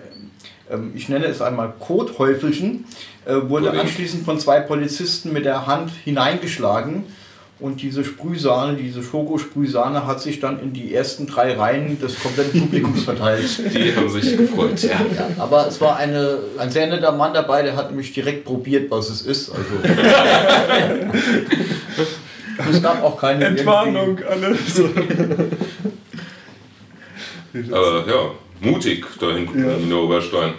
[SPEAKER 5] ich nenne es einmal Kothäufelchen, äh, wurde anschließend von zwei Polizisten mit der Hand hineingeschlagen. Und diese Sprühsahne, diese Schokosprühsahne hat sich dann in die ersten drei Reihen des kompletten Publikums verteilt.
[SPEAKER 3] Die haben sich gefreut. Ja.
[SPEAKER 5] Ja, aber es war eine, ein sehr netter Mann dabei, der hat nämlich direkt probiert, was es ist. Also. es gab auch keine
[SPEAKER 2] Entwarnung, alle. So.
[SPEAKER 3] Aber ja, mutig da hinten
[SPEAKER 2] Ja.
[SPEAKER 3] in der Oberstein.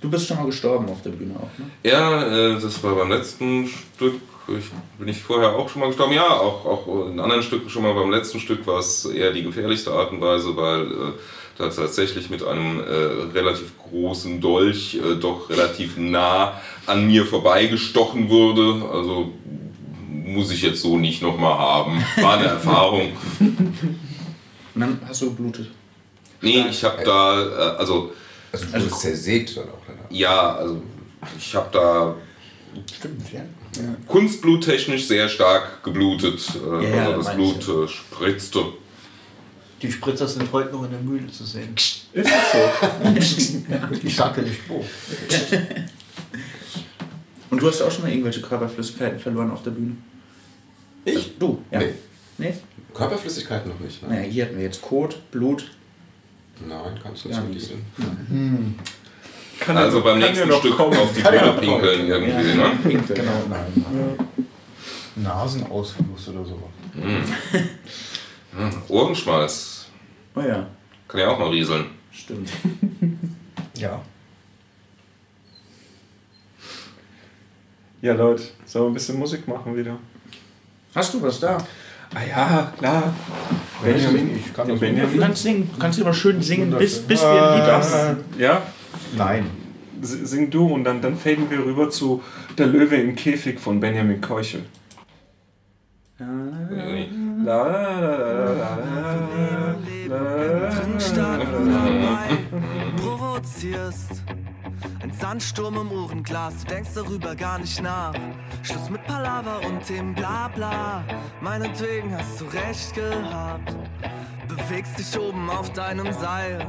[SPEAKER 1] Du bist schon mal gestorben auf der Bühne auch, ne?
[SPEAKER 3] Ja, äh, das war beim letzten Stück. Ich, bin ich vorher auch schon mal gestorben? Ja, auch, auch in anderen Stücken schon mal. Beim letzten Stück war es eher die gefährlichste Art und Weise, weil äh, da tatsächlich mit einem äh, relativ großen Dolch äh, doch relativ nah an mir vorbeigestochen wurde. Also muss ich jetzt so nicht nochmal haben. War eine Erfahrung.
[SPEAKER 1] Und dann hast du geblutet.
[SPEAKER 3] Nee, ich habe da, äh, also
[SPEAKER 4] Also du bist zersägt dann auch. danach.
[SPEAKER 3] ja, also ich habe da
[SPEAKER 5] Stimmt, ja.
[SPEAKER 3] kunstbluttechnisch sehr stark geblutet. Äh,
[SPEAKER 5] Ja, ja,
[SPEAKER 3] also das
[SPEAKER 5] meine ich
[SPEAKER 3] Blut äh, spritzte.
[SPEAKER 5] Die Spritzer sind heute noch in der Mühle zu sehen.
[SPEAKER 2] Ist das so?
[SPEAKER 5] Ich sage nicht wo.
[SPEAKER 1] Und du hast auch schon mal irgendwelche Körperflüssigkeiten verloren auf der Bühne?
[SPEAKER 4] Ich?
[SPEAKER 1] Du? Ja.
[SPEAKER 4] Nee.
[SPEAKER 1] Nee?
[SPEAKER 4] Körperflüssigkeit noch nicht. Ne?
[SPEAKER 1] Naja, hier hatten wir jetzt Kot, Blut.
[SPEAKER 4] Nein, kann ich nicht
[SPEAKER 1] Ja,
[SPEAKER 4] so
[SPEAKER 1] nicht.
[SPEAKER 4] dienen.
[SPEAKER 2] Kann
[SPEAKER 3] Also
[SPEAKER 2] ja-
[SPEAKER 3] beim
[SPEAKER 2] kann
[SPEAKER 3] nächsten
[SPEAKER 2] ja noch
[SPEAKER 3] Stück
[SPEAKER 2] kommen.
[SPEAKER 3] auf die
[SPEAKER 2] ja
[SPEAKER 3] Bühne
[SPEAKER 2] noch
[SPEAKER 3] pinkeln irgendwie, ne?
[SPEAKER 1] Pinkel.
[SPEAKER 5] Genau, nein. nein. Nasenausfluss oder sowas.
[SPEAKER 3] Hm, Ohrenschmalz.
[SPEAKER 1] Oh ja,
[SPEAKER 3] Kann ja auch mal rieseln.
[SPEAKER 1] stimmt.
[SPEAKER 5] Ja.
[SPEAKER 2] Ja, Leute, sollen wir ein bisschen Musik machen wieder?
[SPEAKER 1] Hast du was da?
[SPEAKER 2] Ah ja, klar. Benjamin,
[SPEAKER 5] Ich kann das
[SPEAKER 1] Du
[SPEAKER 2] Benjamin.
[SPEAKER 1] kannst singen. Du kannst immer schön singen, bis, bis wir ein Lied haben.
[SPEAKER 2] Ja,
[SPEAKER 5] Nein.
[SPEAKER 2] sing du und dann, dann faden wir rüber zu Der Löwe im Käfig von Benjamin Keuchel.
[SPEAKER 7] Provozierst. Ein Sandsturm im Uhrenglas, du denkst darüber gar nicht nach. Schluss mit Palaver und dem Blabla. Meinetwegen hast du recht gehabt. Bewegst dich oben auf deinem Seil.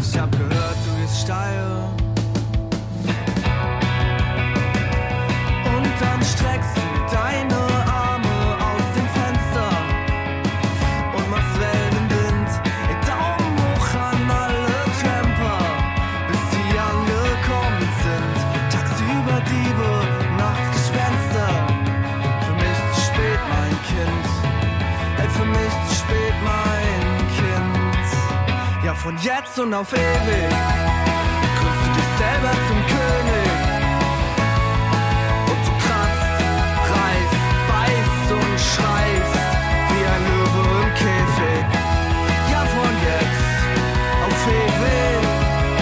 [SPEAKER 7] Ich hab gehört, du gehst steil. Und dann streckst von jetzt und auf ewig krönst du dich selber zum König. Und du kratzt, reißt, beißt und schreist wie ein Löwe im Käfig. Ja, von jetzt auf ewig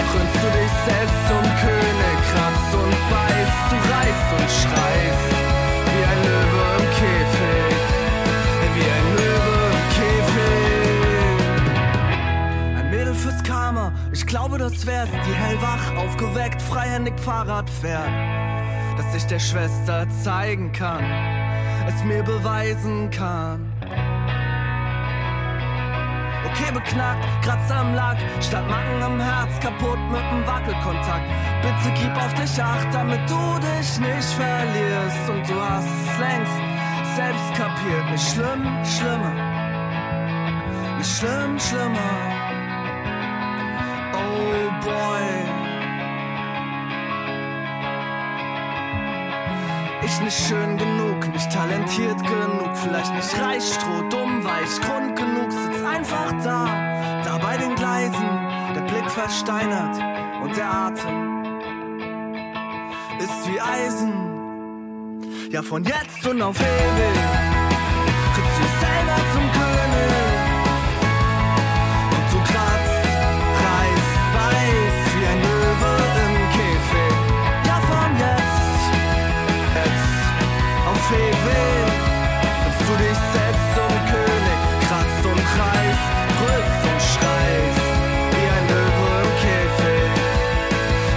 [SPEAKER 7] krönst du dich selbst zum König. Kratzt und beißt, du reißt und schreist glaube, das wär's. Die hellwach, aufgeweckt, freihändig Fahrrad fährt dass ich der Schwester zeigen kann, es mir beweisen kann. Okay, beknackt, Kratzer am Lack, statt Macken am Herz, kaputt mit dem Wackelkontakt. Bitte gib auf dich acht, damit du dich nicht verlierst. Und du hast es längst selbst kapiert. Nicht schlimm, schlimmer. Nicht schlimm, schlimmer. Boy. Ich nicht schön genug, nicht talentiert genug, vielleicht nicht reich, stroh, dumm, weich, Grund genug, sitz einfach da, da bei den Gleisen, der Blick versteinert und der Atem ist wie Eisen. Ja, von jetzt und auf ewig trittst du selber zum König du dich selbst zum König kratzt und kreist, brüllst und schreist wie ein Löwe im Käfig,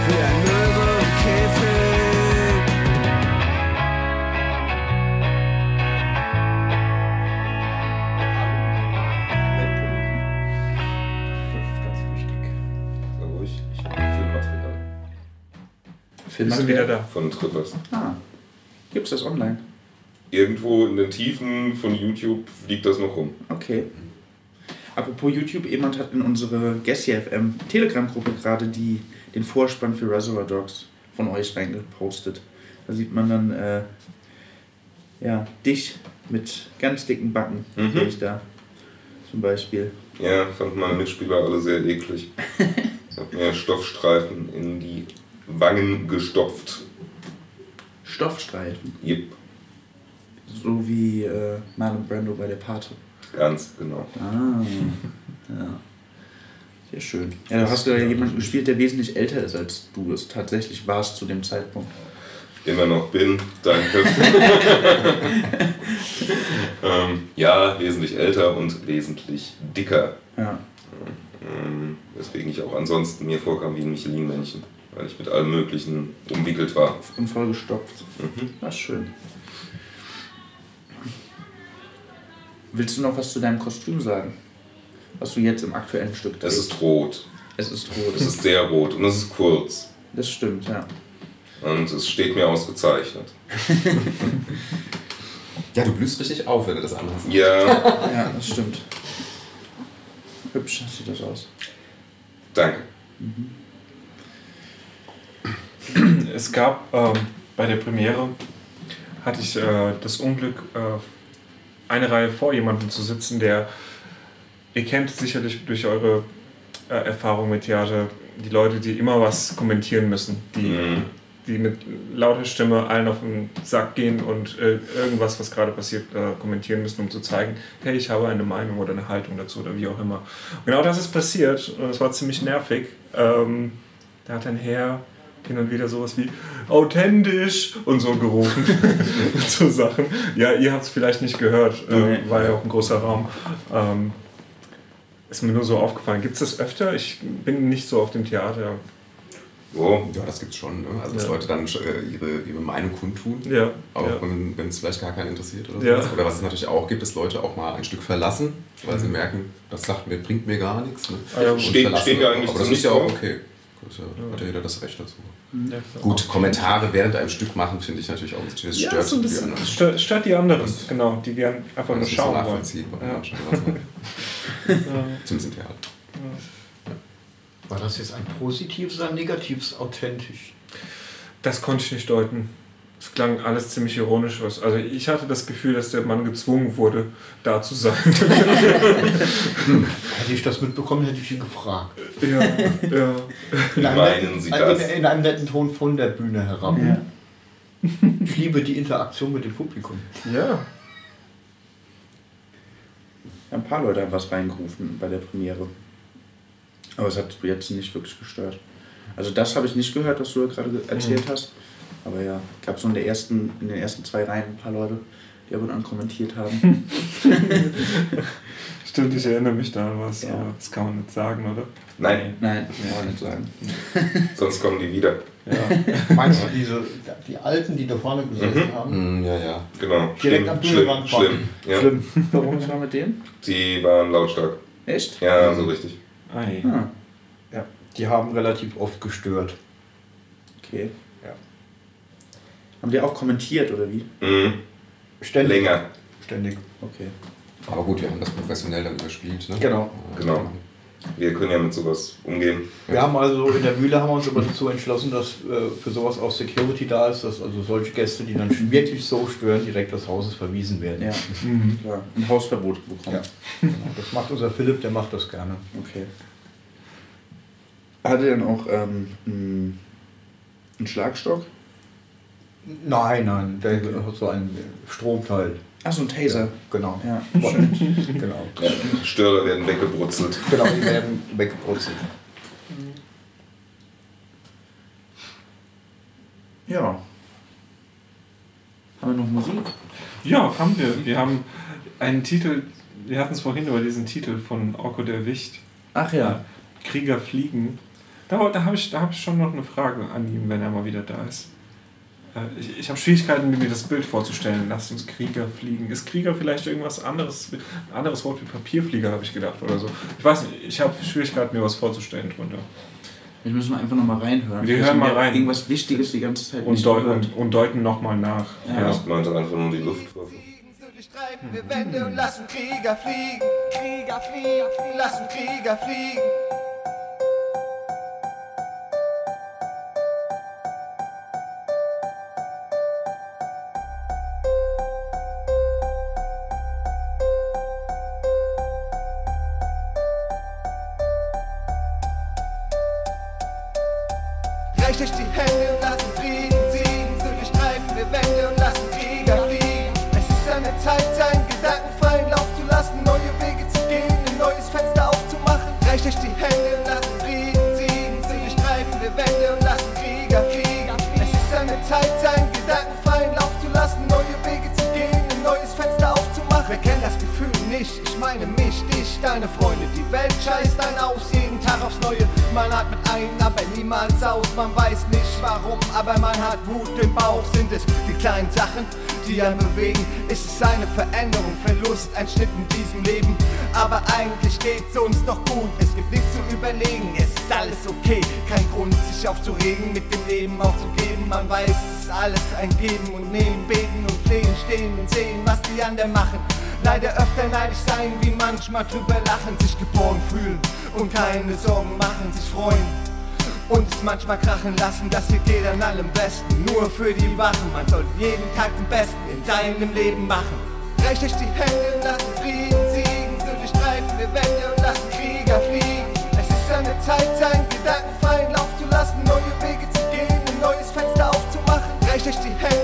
[SPEAKER 7] wie ein Löwe im Käfig.
[SPEAKER 2] Wir sind wieder da.
[SPEAKER 3] von Trippers.
[SPEAKER 1] Ah, gibt's das online?
[SPEAKER 3] Irgendwo in den Tiefen von YouTube liegt das noch rum.
[SPEAKER 1] Okay. Apropos YouTube, jemand hat in unsere Gessi FM Telegram-Gruppe gerade die, den Vorspann für Reservoir Dogs von euch reingepostet. Da sieht man dann äh, ja, dich mit ganz dicken Backen,
[SPEAKER 3] Mhm.
[SPEAKER 1] sehe ich da zum Beispiel.
[SPEAKER 3] Ja, fand meine Mitspieler alle sehr eklig. Ich hab mir Stoffstreifen in die Wangen gestopft.
[SPEAKER 1] Stoffstreifen,
[SPEAKER 3] Jep,
[SPEAKER 1] so wie äh, Marlon Brando bei der Pate.
[SPEAKER 3] ganz genau.
[SPEAKER 1] Ah, ja. Sehr schön. Ja, da hast du ja jemanden gespielt, der wesentlich älter ist, als du es tatsächlich warst zu dem Zeitpunkt.
[SPEAKER 3] Immer noch bin, danke. ähm, ja, wesentlich älter und wesentlich dicker.
[SPEAKER 1] Ja.
[SPEAKER 3] Ähm, weswegen ich auch ansonsten mir vorkam wie ein Michelin-Männchen, weil ich mit allem Möglichen umwickelt war.
[SPEAKER 1] Und vollgestopft.
[SPEAKER 3] Mhm.
[SPEAKER 1] Das ist schön. Willst du noch was zu deinem Kostüm sagen? Was du jetzt im aktuellen Stück
[SPEAKER 3] Es
[SPEAKER 1] trägst?
[SPEAKER 3] ist rot.
[SPEAKER 1] es ist rot.
[SPEAKER 3] Es ist sehr rot und es ist kurz.
[SPEAKER 1] Das stimmt, ja.
[SPEAKER 3] Und es steht mir ausgezeichnet.
[SPEAKER 4] Ja, du blühst richtig auf, wenn du das anhast.
[SPEAKER 3] Ja,
[SPEAKER 1] Ja, das stimmt. Hübsch sieht das aus.
[SPEAKER 3] danke.
[SPEAKER 2] Es gab ähm, bei der Premiere, hatte ich äh, das Unglück, äh, eine Reihe vor jemandem zu sitzen, der, ihr kennt sicherlich durch eure äh, Erfahrung mit Theater, die Leute, die immer was kommentieren müssen, die,
[SPEAKER 3] Mhm.
[SPEAKER 2] die mit lauter Stimme allen auf den Sack gehen und äh, irgendwas, was gerade passiert, äh, kommentieren müssen, um zu zeigen, hey, ich habe eine Meinung oder eine Haltung dazu oder wie auch immer. Und genau das ist passiert und es war ziemlich nervig. Ähm, da hat ein Herr hin und wieder sowas wie authentisch und so gerufen zu Sachen. Ja, ihr habt es vielleicht nicht gehört, äh,
[SPEAKER 1] Nee.
[SPEAKER 2] war ja auch ein großer Raum. Ähm, ist mir nur so aufgefallen. Gibt es das öfter? Ich bin nicht so auf dem Theater.
[SPEAKER 3] Oh,
[SPEAKER 4] Ja, das gibt's schon. Ne? Also, dass
[SPEAKER 2] Ja.
[SPEAKER 4] Leute dann äh, ihre, ihre Meinung kundtun.
[SPEAKER 2] Ja,
[SPEAKER 4] Auch
[SPEAKER 2] ja.
[SPEAKER 4] wenn es vielleicht gar keinen interessiert oder
[SPEAKER 2] Ja.
[SPEAKER 4] sowas. Oder was es natürlich auch gibt, dass Leute auch mal ein Stück verlassen, weil
[SPEAKER 2] Mhm.
[SPEAKER 4] sie merken, das sagt mir, bringt mir gar nichts. Ne?
[SPEAKER 2] Ah ja,
[SPEAKER 4] Und
[SPEAKER 3] Steht- ja eigentlich
[SPEAKER 4] Aber das ist ja auch okay. Das ja, hat ja jeder das Recht dazu.
[SPEAKER 2] Ja.
[SPEAKER 4] Gut, Kommentare während einem Stück machen, finde ich natürlich auch das
[SPEAKER 2] Ja,
[SPEAKER 4] stört
[SPEAKER 2] so ein
[SPEAKER 4] die
[SPEAKER 2] bisschen.
[SPEAKER 4] anderen.
[SPEAKER 2] Stört, stört die anderen, genau, die gern einfach nur
[SPEAKER 4] Das ist so
[SPEAKER 2] schauen wollen.
[SPEAKER 4] nachvollziehbar.
[SPEAKER 2] Ja.
[SPEAKER 4] Zumindest im Theater.
[SPEAKER 5] War das jetzt ein positives oder ein negatives authentisch?
[SPEAKER 2] Das konnte ich nicht deuten. Es klang alles ziemlich ironisch. Was. Also ich hatte das Gefühl, dass der Mann gezwungen wurde, da zu sein.
[SPEAKER 5] Hätte ich das mitbekommen, hätte ich ihn gefragt.
[SPEAKER 2] ja, ja.
[SPEAKER 5] In einem
[SPEAKER 3] Meinen
[SPEAKER 5] netten-
[SPEAKER 3] Sie
[SPEAKER 5] in,
[SPEAKER 3] das?
[SPEAKER 5] in einem netten Ton von der Bühne herab.
[SPEAKER 1] Ja.
[SPEAKER 5] Ich liebe die Interaktion mit dem Publikum.
[SPEAKER 2] ja.
[SPEAKER 1] Ein paar Leute haben was reingerufen bei der Premiere. Aber es hat jetzt nicht wirklich gestört. Also das habe ich nicht gehört, was du ja gerade ge- erzählt hast. Aber ja, gab es so in, der ersten, in den ersten zwei Reihen ein paar Leute, die ab und an kommentiert haben.
[SPEAKER 2] Stimmt, ich erinnere mich da an was,
[SPEAKER 1] Ja.
[SPEAKER 2] aber das kann man nicht sagen, oder?
[SPEAKER 3] nein,
[SPEAKER 1] Nein, kann man nicht sagen.
[SPEAKER 3] sonst kommen die wieder.
[SPEAKER 2] Ja.
[SPEAKER 5] Meinst du diese, die Alten, die da vorne gesessen haben?
[SPEAKER 4] Mm, ja, ja.
[SPEAKER 3] Genau.
[SPEAKER 5] Direkt
[SPEAKER 3] schlimm,
[SPEAKER 5] am
[SPEAKER 3] schlimm,
[SPEAKER 5] Bühnenrand
[SPEAKER 3] schlimm. Ja.
[SPEAKER 1] Schlimm. Warum ist man mit denen?
[SPEAKER 3] Die waren lautstark.
[SPEAKER 1] Echt?
[SPEAKER 3] Ja, so richtig.
[SPEAKER 1] Ah,
[SPEAKER 5] Ja. Die haben relativ oft gestört.
[SPEAKER 1] okay.
[SPEAKER 5] Ja.
[SPEAKER 1] Haben die auch kommentiert oder wie?
[SPEAKER 3] Mhm.
[SPEAKER 5] Ständig.
[SPEAKER 3] Länger.
[SPEAKER 5] Ständig.
[SPEAKER 1] Okay.
[SPEAKER 4] Aber gut, wir haben das professionell dann überspielt. Ne?
[SPEAKER 1] Genau.
[SPEAKER 3] Genau. Wir können ja mit sowas umgehen.
[SPEAKER 5] Wir haben also in der Mühle haben wir uns aber dazu entschlossen, dass äh, für sowas auch Security da ist, dass also solche Gäste, die dann wirklich so stören, direkt des Hauses verwiesen werden.
[SPEAKER 1] Ja,
[SPEAKER 2] Mhm.
[SPEAKER 1] klar. Ein Hausverbot bekommen.
[SPEAKER 5] Ja. Genau. Das macht unser Philipp, der macht das gerne.
[SPEAKER 1] Okay. Hat er dann auch ähm, einen Schlagstock?
[SPEAKER 5] Nein, nein, der hat so ein Stromteil.
[SPEAKER 1] Ach, so ein Taser.
[SPEAKER 5] Genau.
[SPEAKER 1] Ja,
[SPEAKER 5] Genau.
[SPEAKER 3] Ja. Störer werden weggebrutzelt.
[SPEAKER 5] Genau, die werden weggebrutzelt.
[SPEAKER 1] Ja. Haben wir noch Musik?
[SPEAKER 2] Ja, haben wir. Wir haben einen Titel, wir hatten es vorhin über diesen Titel von Orko der Wicht,
[SPEAKER 1] Ach ja.
[SPEAKER 2] Krieger fliegen. Da, da habe ich, da hab ich schon noch eine Frage an ihn, wenn er mal wieder da ist. Äh, Ich, ich habe Schwierigkeiten, mir das Bild vorzustellen. Lasst uns Krieger fliegen. Ist Krieger vielleicht irgendwas anderes? Ein anderes Wort wie Papierflieger, habe ich gedacht oder so. Ich weiß nicht, ich habe Schwierigkeiten, mir was vorzustellen drunter.
[SPEAKER 1] Jetzt müssen wir einfach nochmal reinhören.
[SPEAKER 2] Wir hören mal rein.
[SPEAKER 1] Irgendwas Wichtiges die ganze Zeit
[SPEAKER 2] Und,
[SPEAKER 1] nicht
[SPEAKER 2] deu
[SPEAKER 1] gehört.
[SPEAKER 2] und, und deuten nochmal nach.
[SPEAKER 1] Ja.
[SPEAKER 2] Ja.
[SPEAKER 3] Ich meinte einfach nur die Luftwaffe.
[SPEAKER 8] So durchstreifen wir Wände und lassen Krieger fliegen. Krieger fliegen, lassen Krieger fliegen. Man atmet ein, aber niemals aus. Man weiß nicht warum, aber man hat Wut im Bauch. Sind es die kleinen Sachen, die einen bewegen? Ist es eine Veränderung, Verlust, ein Schnitt in diesem Leben? Aber eigentlich geht's uns doch gut. Es gibt nichts zu überlegen. Es ist alles okay. Kein Grund, sich aufzuregen, mit dem Leben aufzugeben. Man weiß, es ist alles ein Geben und Nehmen, beten und flehen, stehen und sehen, was die anderen machen. Leider öfter neidisch sein, wie manchmal drüber lachen, sich geborgen fühlen und keine Sorgen machen, sich freuen und es manchmal krachen lassen, das hier geht an allem besten. Nur für die Wachen, man sollte jeden Tag den Besten in deinem Leben machen. Recht euch die Hände und lassen Frieden siegen, so durchstreifen wir Wände und lassen Krieger fliegen. Es ist an der Zeit, seinen Gedanken freien Lauf zu lassen, neue Wege zu gehen, ein neues Fenster aufzumachen. Recht euch die Hände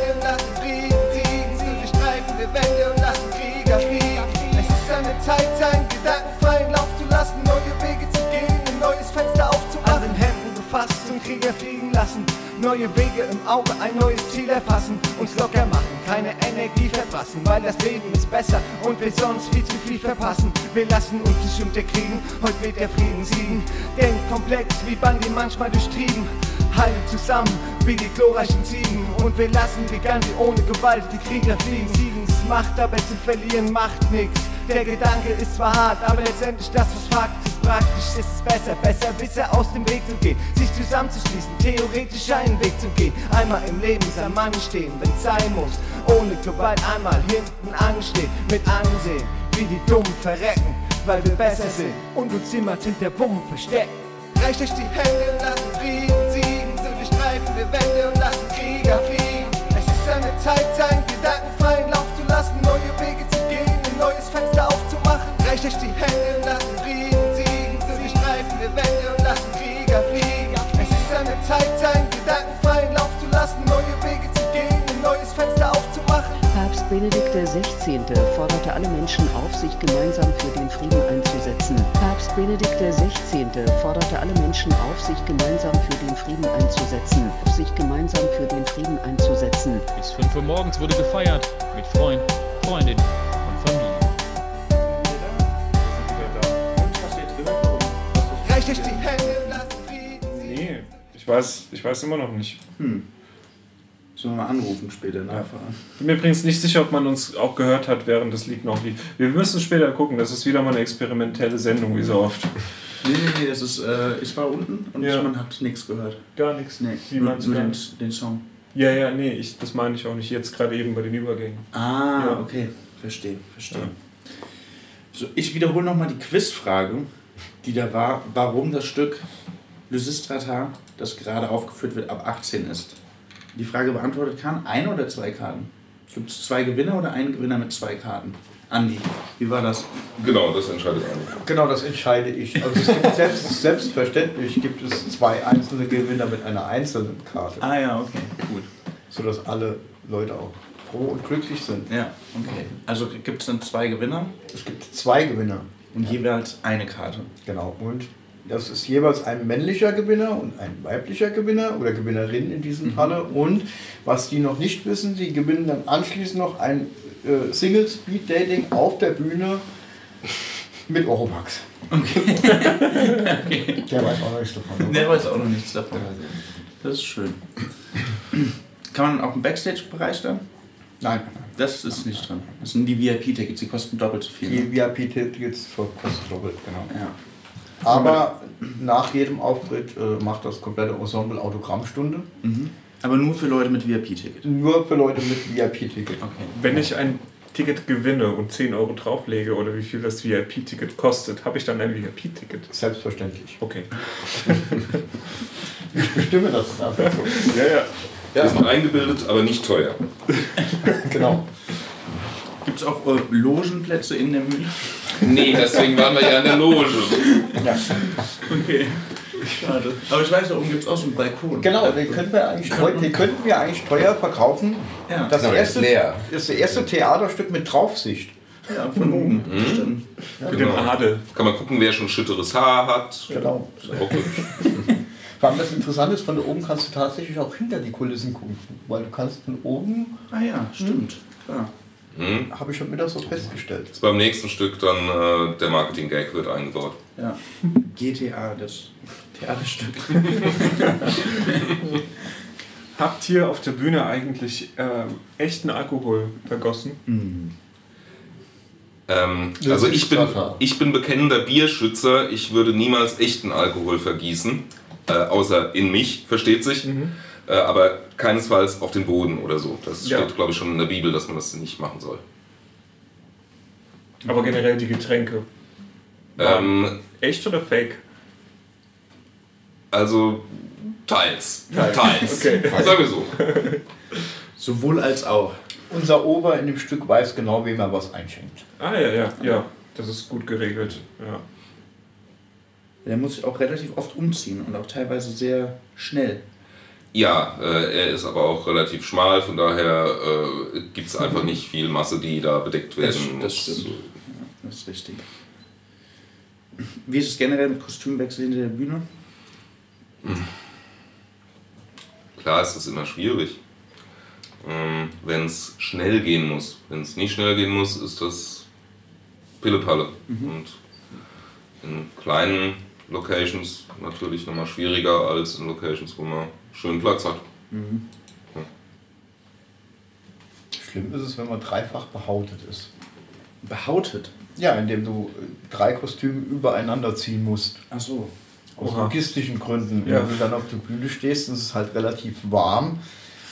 [SPEAKER 8] Zeit, seinen Gedanken freien Lauf zu lassen, neue Wege zu gehen, ein neues Fenster aufzumachen. An den Händen gefasst zum Krieger fliegen lassen. Neue Wege im Auge, ein neues Ziel erfassen. Uns locker machen, keine Energie verpassen. Weil das Leben ist besser und wir sonst viel zu viel verpassen. Wir lassen uns nicht unterkriegen, heute wird der Frieden siegen. Denkt komplex wie Bandi manchmal durchtrieben. Halten zusammen wie die glorreichen Ziegen. Und wir lassen wie Gandhi ohne Gewalt die Krieger fliegen. Siegens macht, aber zu verlieren macht nix. Der Gedanke ist zwar hart, aber letztendlich das, was Fakt ist, praktisch ist es besser. Besser Wisse aus dem Weg zu gehen, sich zusammenzuschließen, theoretisch einen Weg zu gehen. Einmal im Leben sein Mann stehen, wenn's sein muss. Ohne Gewalt einmal hinten anstehen, mit ansehen, wie die Dummen verrecken, weil wir besser sind und uns jemand hinter Bummen verstecken. Reicht euch die Hände und lassen Frieden siegen, so durchstreifen wir Wände und lassen Krieger fliegen. Es ist an der Zeit,
[SPEAKER 9] 5 Uhr morgens wurde gefeiert. Mit Freund, Freundin und Familie.
[SPEAKER 8] Euch die Hände.
[SPEAKER 2] Nee, ich weiß, ich weiß immer noch nicht.
[SPEAKER 1] Hm. Sollen wir mal anrufen später, nachfragen.
[SPEAKER 2] Bin mir übrigens nicht sicher, ob man uns auch gehört hat, während das Lied noch lief. Wir müssen später gucken, das ist wieder mal eine experimentelle Sendung, wie so oft.
[SPEAKER 1] Nee, nee, nee, das ist, äh, ich war unten und
[SPEAKER 2] Ja.
[SPEAKER 1] man hat nichts gehört.
[SPEAKER 2] Gar nichts.
[SPEAKER 1] Nee,
[SPEAKER 2] Wie
[SPEAKER 1] nur, nur den, den Song.
[SPEAKER 2] Ja, ja, nee, ich, das meine ich auch nicht. Jetzt gerade eben bei den Übergängen.
[SPEAKER 1] Ah,
[SPEAKER 2] Ja.
[SPEAKER 1] okay. Verstehe, verstehe.
[SPEAKER 2] Ja.
[SPEAKER 1] So, ich wiederhole nochmal die Quizfrage, die da war, warum das Stück Lysistrata, das gerade aufgeführt wird, ab 18 ist. Die Frage beantwortet kann, ein oder zwei Karten? Gibt es zwei Gewinner oder einen Gewinner mit zwei Karten? Andi, wie war das?
[SPEAKER 3] Genau, das entscheidet einer.
[SPEAKER 5] Genau, das entscheide ich. Also es gibt selbst, selbstverständlich gibt es zwei einzelne Gewinner mit einer einzelnen Karte,
[SPEAKER 1] Ah ja, okay, gut.
[SPEAKER 5] sodass alle Leute auch froh und glücklich sind.
[SPEAKER 1] Ja, okay. Also gibt es dann zwei Gewinner
[SPEAKER 5] Es gibt zwei Gewinner.
[SPEAKER 1] und jeweils eine Karte.
[SPEAKER 5] Genau. Und das ist jeweils ein männlicher Gewinner und ein weiblicher Gewinner oder Gewinnerin in diesem Falle. Und was die noch nicht wissen, die gewinnen dann anschließend noch ein äh, Single Speed Dating auf der Bühne mit Oropax. Okay. Der weiß auch noch nichts davon. oder?
[SPEAKER 1] Der weiß auch noch nichts davon. Das ist schön. Kann man auch im Backstage-Bereich dann?
[SPEAKER 5] Nein,
[SPEAKER 1] Das ist nicht drin. Das sind die VIP-Tickets, die kosten doppelt so viel.
[SPEAKER 5] die
[SPEAKER 1] ne?
[SPEAKER 5] VIP-Tickets kosten doppelt, genau.
[SPEAKER 1] Ja.
[SPEAKER 5] Aber nach jedem Auftritt äh, macht das komplette Ensemble Autogrammstunde.
[SPEAKER 1] Mhm. Aber nur für Leute mit VIP-Ticket.
[SPEAKER 5] Nur für Leute mit VIP-Ticket.
[SPEAKER 1] Okay.
[SPEAKER 2] Wenn ich ein Ticket gewinne und 10 Euro drauflege oder wie viel das VIP-Ticket kostet, habe ich dann ein VIP-Ticket.
[SPEAKER 5] Selbstverständlich.
[SPEAKER 2] Okay.
[SPEAKER 5] Ich bestimme das.
[SPEAKER 2] Ja, ja.
[SPEAKER 3] Ja, ist noch eingebildet, aber nicht teuer.
[SPEAKER 5] Genau.
[SPEAKER 1] Gibt es auch äh, Logenplätze in der Mühle?
[SPEAKER 3] Nee, deswegen waren wir ja in der Loge.
[SPEAKER 1] Okay. Schade. Aber ich weiß, da oben gibt es auch so einen Balkon.
[SPEAKER 5] Genau, den könnten wir eigentlich, teuer- den könnten wir eigentlich teuer verkaufen.
[SPEAKER 1] Ja.
[SPEAKER 5] Das
[SPEAKER 4] Genau,
[SPEAKER 5] erste,
[SPEAKER 4] leer.
[SPEAKER 5] das erste Theaterstück mit Draufsicht.
[SPEAKER 1] ja, von oben. Stimmt.
[SPEAKER 2] Mit dem Adel.
[SPEAKER 3] Kann man gucken, wer schon schütteres Haar hat.
[SPEAKER 5] Genau.
[SPEAKER 3] Hübsch.
[SPEAKER 5] Vor allem das Interessante ist, von da oben kannst du tatsächlich auch hinter die Kulissen gucken. Weil du kannst von oben,
[SPEAKER 1] Ah ja, stimmt. Klar.
[SPEAKER 3] Hm.
[SPEAKER 5] habe ich schon wieder so festgestellt.
[SPEAKER 3] Ist beim nächsten Stück dann äh, der Marketing-Gag wird eingebaut.
[SPEAKER 1] Ja. GTA, das Theaterstück.
[SPEAKER 2] Habt ihr auf der Bühne eigentlich ähm, echten Alkohol vergossen?
[SPEAKER 1] Hm.
[SPEAKER 3] Ähm, also ich bin, ich bin bekennender Bierschützer. Ich würde niemals echten Alkohol vergießen, äh, außer in mich, versteht sich. Äh, aber keinesfalls auf den Boden oder so. Das
[SPEAKER 2] Ja.
[SPEAKER 3] steht, glaube ich, schon in der Bibel, dass man das nicht machen soll.
[SPEAKER 2] Aber generell die Getränke.
[SPEAKER 3] Ähm,
[SPEAKER 2] Echt oder fake?
[SPEAKER 3] Also teils.
[SPEAKER 2] Teils.
[SPEAKER 3] Teils.
[SPEAKER 2] Okay.
[SPEAKER 3] Sagen wir so.
[SPEAKER 1] Sowohl als auch.
[SPEAKER 5] Unser Ober in dem Stück weiß genau, wem er was einschenkt.
[SPEAKER 2] Ah ja, ja, ja. Das ist gut geregelt. Ja.
[SPEAKER 1] Der muss sich auch relativ oft umziehen und auch teilweise sehr schnell.
[SPEAKER 3] Ja, äh, er ist aber auch relativ schmal, von daher äh, gibt es einfach nicht viel Masse, die da bedeckt werden
[SPEAKER 1] Das,
[SPEAKER 3] muss.
[SPEAKER 1] das stimmt. Ja, das ist richtig. Wie ist es generell mit Kostümwechsel hinter der Bühne?
[SPEAKER 3] Klar ist das immer schwierig. Ähm, wenn es schnell gehen muss. Wenn es nicht schnell gehen muss, ist das Pillepalle. Und in kleinen Locations natürlich nochmal schwieriger als in Locations, wo man schönen Platz hat.
[SPEAKER 5] Schlimm ist es, wenn man dreifach behautet ist.
[SPEAKER 1] Behautet.
[SPEAKER 5] Ja, indem du drei Kostüme übereinander ziehen musst.
[SPEAKER 1] Ach so.
[SPEAKER 5] Aus
[SPEAKER 2] Oha.
[SPEAKER 5] logistischen Gründen.
[SPEAKER 2] Ja.
[SPEAKER 5] Wenn du dann auf der Bühne stehst, ist es halt relativ warm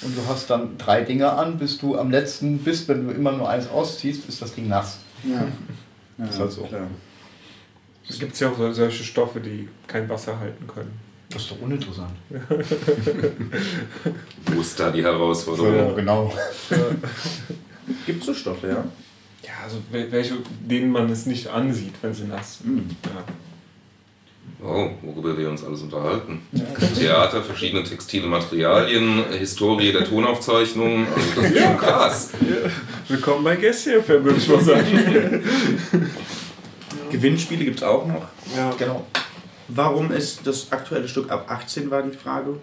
[SPEAKER 5] und du hast dann drei Dinge an, bis du am letzten bist. Wenn du immer nur eins ausziehst, ist das Ding nass.
[SPEAKER 1] Ja. ja
[SPEAKER 5] Ist halt so.
[SPEAKER 1] Klar.
[SPEAKER 2] Es gibt ja auch so- solche Stoffe, die kein Wasser halten können.
[SPEAKER 5] Das ist doch uninteressant.
[SPEAKER 3] Wo ist da die Herausforderung?
[SPEAKER 5] genau.
[SPEAKER 1] Gibt so Stoffe, ja?
[SPEAKER 2] Ja, also wel- welche, denen man es nicht ansieht, wenn sie nass sind.
[SPEAKER 1] Mhm.
[SPEAKER 2] Ja.
[SPEAKER 3] Oh, worüber wir uns alles unterhalten. Theater, verschiedene textile Materialien, Historie der Tonaufzeichnung. Also das ist schon krass.
[SPEAKER 2] Willkommen bei Guess Here, würde ich mal sagen.
[SPEAKER 1] Gewinnspiele gibt es auch noch.
[SPEAKER 2] ja.
[SPEAKER 5] Genau.
[SPEAKER 1] Warum ist das aktuelle Stück ab 18 war die Frage?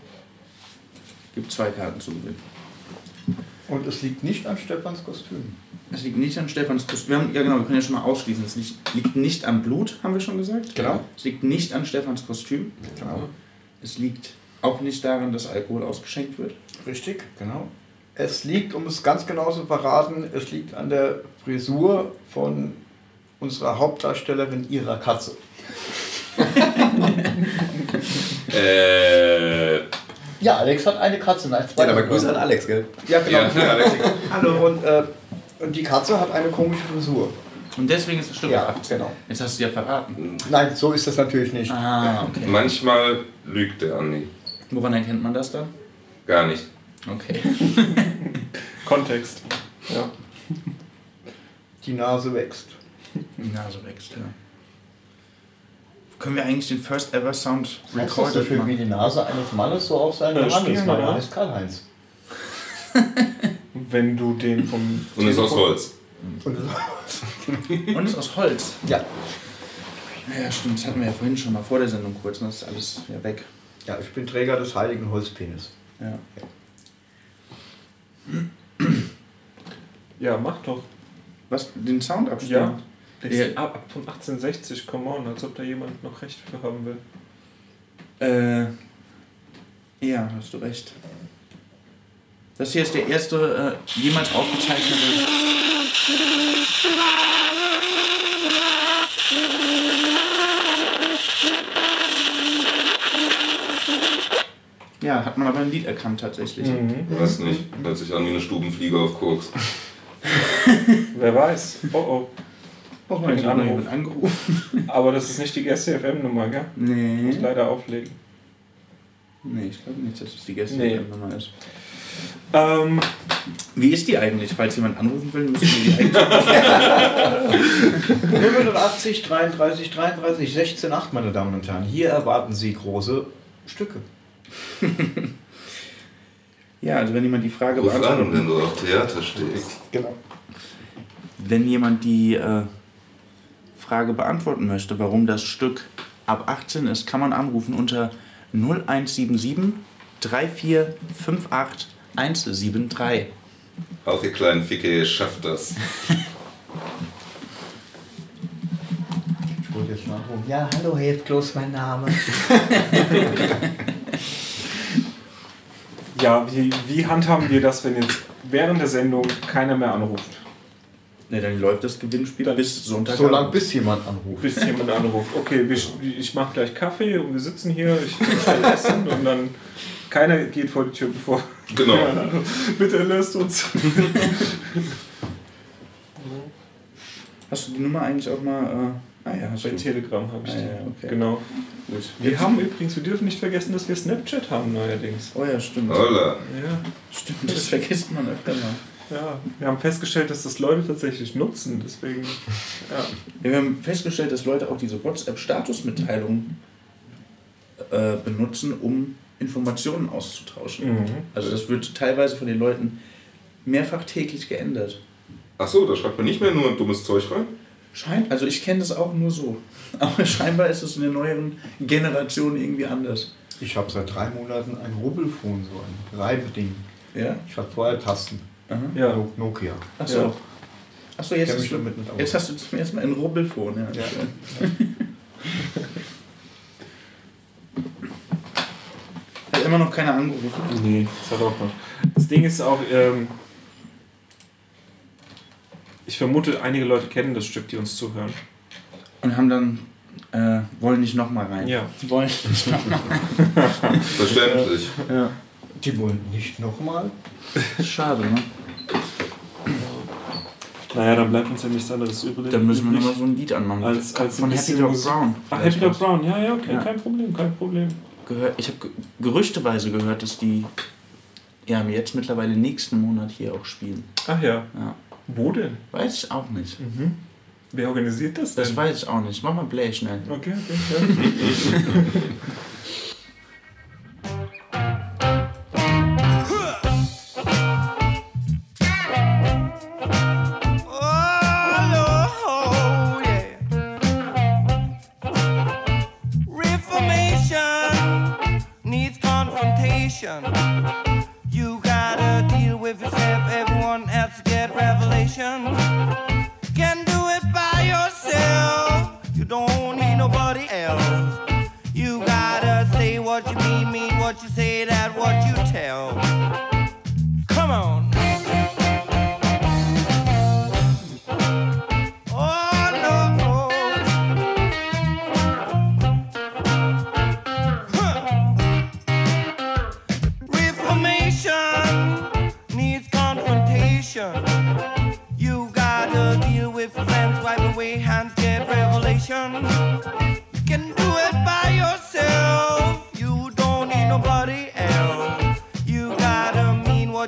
[SPEAKER 1] Gibt zwei Karten zu gewinnen.
[SPEAKER 5] Und es liegt nicht an Stefans Kostüm.
[SPEAKER 1] Es liegt nicht an Stefans Kostüm. Haben, ja genau, wir können ja schon mal ausschließen. Es liegt, liegt nicht am Blut, haben wir schon gesagt.
[SPEAKER 5] Genau.
[SPEAKER 1] Es liegt nicht an Stefans Kostüm.
[SPEAKER 5] Genau.
[SPEAKER 1] Es liegt auch nicht daran, dass Alkohol ausgeschenkt wird.
[SPEAKER 5] Richtig, genau. Es liegt, um es ganz genau zu verraten, es liegt an der Frisur von unserer Hauptdarstellerin ihrer Katze.
[SPEAKER 3] Äh,
[SPEAKER 5] Ja, Alex hat eine Katze. Nein, zwei
[SPEAKER 4] Ja, aber. Grüße an Alex, gell?
[SPEAKER 5] Ja, genau.
[SPEAKER 3] ja, Alex.
[SPEAKER 5] Hallo. Und, äh, und die Katze hat eine komische Frisur.
[SPEAKER 1] Und deswegen ist das Stück
[SPEAKER 5] Ja,
[SPEAKER 1] ab 18.
[SPEAKER 5] genau.
[SPEAKER 1] Jetzt hast du ja verraten.
[SPEAKER 5] Nein, so ist das natürlich nicht.
[SPEAKER 1] Ah, okay.
[SPEAKER 3] manchmal lügt der Andi.
[SPEAKER 1] Woran erkennt man das dann?
[SPEAKER 3] Gar nicht.
[SPEAKER 1] Okay.
[SPEAKER 2] Kontext. Ja.
[SPEAKER 5] Die Nase wächst.
[SPEAKER 1] Die Nase wächst, ja. Können wir eigentlich den First Ever Sound
[SPEAKER 5] Heißt das so wie die Nase eines Mannes, so auch sein
[SPEAKER 2] Ja,
[SPEAKER 5] Johannes.
[SPEAKER 2] spielen wir,
[SPEAKER 5] Mein
[SPEAKER 2] ja.
[SPEAKER 5] Name ist Karl-Heinz.
[SPEAKER 2] Wenn du den vom.
[SPEAKER 3] Und ist aus Holz.
[SPEAKER 5] Und
[SPEAKER 1] Und ist aus Holz.
[SPEAKER 5] ja.
[SPEAKER 1] Ja, stimmt. Das hatten wir ja vorhin schon mal vor der Sendung kurz. Und das ist alles ja weg.
[SPEAKER 5] ja, ich bin Träger des heiligen Holzpenis.
[SPEAKER 1] Ja.
[SPEAKER 2] Ja, mach doch.
[SPEAKER 1] Was? Den Sound abspielen?
[SPEAKER 2] Ja. Das
[SPEAKER 1] Ja.
[SPEAKER 2] ist ab, ab von 1860, come on, als ob da jemand noch Recht für haben will.
[SPEAKER 1] Äh, ja, hast du recht. Das hier ist der erste äh, jemals aufgezeichnete. Ja, hat man aber ein Lied erkannt tatsächlich.
[SPEAKER 2] Mhm.
[SPEAKER 3] Weiß nicht. Hört sich an wie eine Stubenfliege auf Koks.
[SPEAKER 2] Wer weiß. Oh oh.
[SPEAKER 1] Oh, mein
[SPEAKER 2] Ein
[SPEAKER 1] Gott,
[SPEAKER 2] Anruf.
[SPEAKER 1] jemand angerufen.
[SPEAKER 2] Aber das ist nicht die SCFM-Nummer, gell? Ich muss
[SPEAKER 1] Nee.
[SPEAKER 2] leider auflegen.
[SPEAKER 1] Nee, ich glaube nicht, dass es die Gäste
[SPEAKER 2] Nee.
[SPEAKER 1] Nummer ist.
[SPEAKER 2] Ähm,
[SPEAKER 1] Wie ist die eigentlich? Falls jemand anrufen will, müssen wir die eigentlich.
[SPEAKER 5] 080 33 33 16 8, meine Damen und Herren. Hier erwarten Sie große Stücke.
[SPEAKER 1] ja, also wenn jemand die Frage
[SPEAKER 3] Ruf an,
[SPEAKER 1] beantworten
[SPEAKER 3] wenn du auf Theater stehst.
[SPEAKER 5] Genau.
[SPEAKER 1] wenn jemand die äh, Frage beantworten möchte, warum das Stück ab 18 ist, kann man anrufen unter 0177 3458 173.
[SPEAKER 3] Auf ihr kleinen Ficke, ihr schafft das.
[SPEAKER 5] Ich wollte jetzt nachrufen. Ja, hallo, Hilfklos, mein Name.
[SPEAKER 2] ja, wie, wie handhaben wir das, wenn jetzt während der Sendung keiner mehr anruft?
[SPEAKER 1] Ne, dann läuft das Gewinnspiel
[SPEAKER 2] Dann-
[SPEAKER 1] bis Sonntag.
[SPEAKER 5] So lange, bis jemand anruft.
[SPEAKER 2] bis jemand anruft. Okay, wir, ich mache gleich Kaffee und wir sitzen hier, ich stelle Essen und dann keiner geht vor die Tür bevor.
[SPEAKER 3] Genau.
[SPEAKER 2] Ja, bitte löst uns.
[SPEAKER 1] Hast du die Nummer eigentlich auch mal. Äh, ah ja, hast
[SPEAKER 2] Bei
[SPEAKER 1] du.
[SPEAKER 2] Telegram habe ich
[SPEAKER 1] Ah,
[SPEAKER 2] die.
[SPEAKER 1] ja, okay.
[SPEAKER 2] Genau.
[SPEAKER 1] Gut.
[SPEAKER 2] Wir haben übrigens, wir dürfen nicht vergessen, dass wir Snapchat haben neuerdings.
[SPEAKER 1] Oh ja, stimmt.
[SPEAKER 3] Holla.
[SPEAKER 2] Ja,
[SPEAKER 1] Stimmt, das vergisst man öfter mal.
[SPEAKER 2] Ja. Wir haben festgestellt, dass das Leute tatsächlich nutzen. Deswegen, ja.
[SPEAKER 1] Ja, wir haben festgestellt, dass Leute auch diese WhatsApp-Statusmitteilungen äh, benutzen, um Informationen auszutauschen.
[SPEAKER 2] Mhm.
[SPEAKER 1] Also das wird teilweise von den Leuten mehrfach täglich geändert.
[SPEAKER 3] Achso, da schreibt man nicht mehr nur dummes Zeug rein?
[SPEAKER 1] Scheint, also ich kenne das auch nur so. Aber scheinbar ist es in der neueren Generation irgendwie anders.
[SPEAKER 5] Ich habe seit drei Monaten ein Rubbelfon, so ein Reibeding.
[SPEAKER 1] Ja?
[SPEAKER 5] Ich hatte vorher Tasten.
[SPEAKER 1] Aha.
[SPEAKER 2] Ja.
[SPEAKER 5] No- Nokia.
[SPEAKER 1] Achso.
[SPEAKER 2] Ja.
[SPEAKER 1] Achso, jetzt, hast du- jetzt hast du zum ersten Mal ein Rubbelfon. Ja.
[SPEAKER 5] Ja.
[SPEAKER 1] schön. Hat immer noch keiner angerufen.
[SPEAKER 2] Nee, das hat auch noch. Das Ding ist auch, ähm, ich vermute, einige Leute kennen das Stück, die uns zuhören.
[SPEAKER 1] Und haben dann, äh, wollen nicht nochmal rein.
[SPEAKER 2] Ja.
[SPEAKER 1] Wollen nicht nochmal
[SPEAKER 3] Verständlich.
[SPEAKER 1] Ja.
[SPEAKER 5] Die wollen nicht nochmal.
[SPEAKER 1] Schade, ne?
[SPEAKER 2] Naja, dann bleibt uns ja nichts anderes übrig.
[SPEAKER 1] Dann müssen wir nochmal so ein Lied anmachen.
[SPEAKER 2] als, als
[SPEAKER 1] von Happy Dog Brown.
[SPEAKER 2] Ach, Happy Dog. Brown, ja, ja, okay,
[SPEAKER 1] Ja.
[SPEAKER 2] kein Problem, kein Problem.
[SPEAKER 1] Gehört, ich habe ge gerüchteweise gehört, dass die ja, jetzt mittlerweile nächsten Monat hier auch spielen.
[SPEAKER 2] Ach ja.
[SPEAKER 1] Ja.
[SPEAKER 2] Wo denn?
[SPEAKER 1] Weiß ich auch nicht.
[SPEAKER 2] Mhm. Wer organisiert das denn?
[SPEAKER 1] Das weiß ich auch nicht. Mach mal Play schnell.
[SPEAKER 2] Okay, okay. Ja.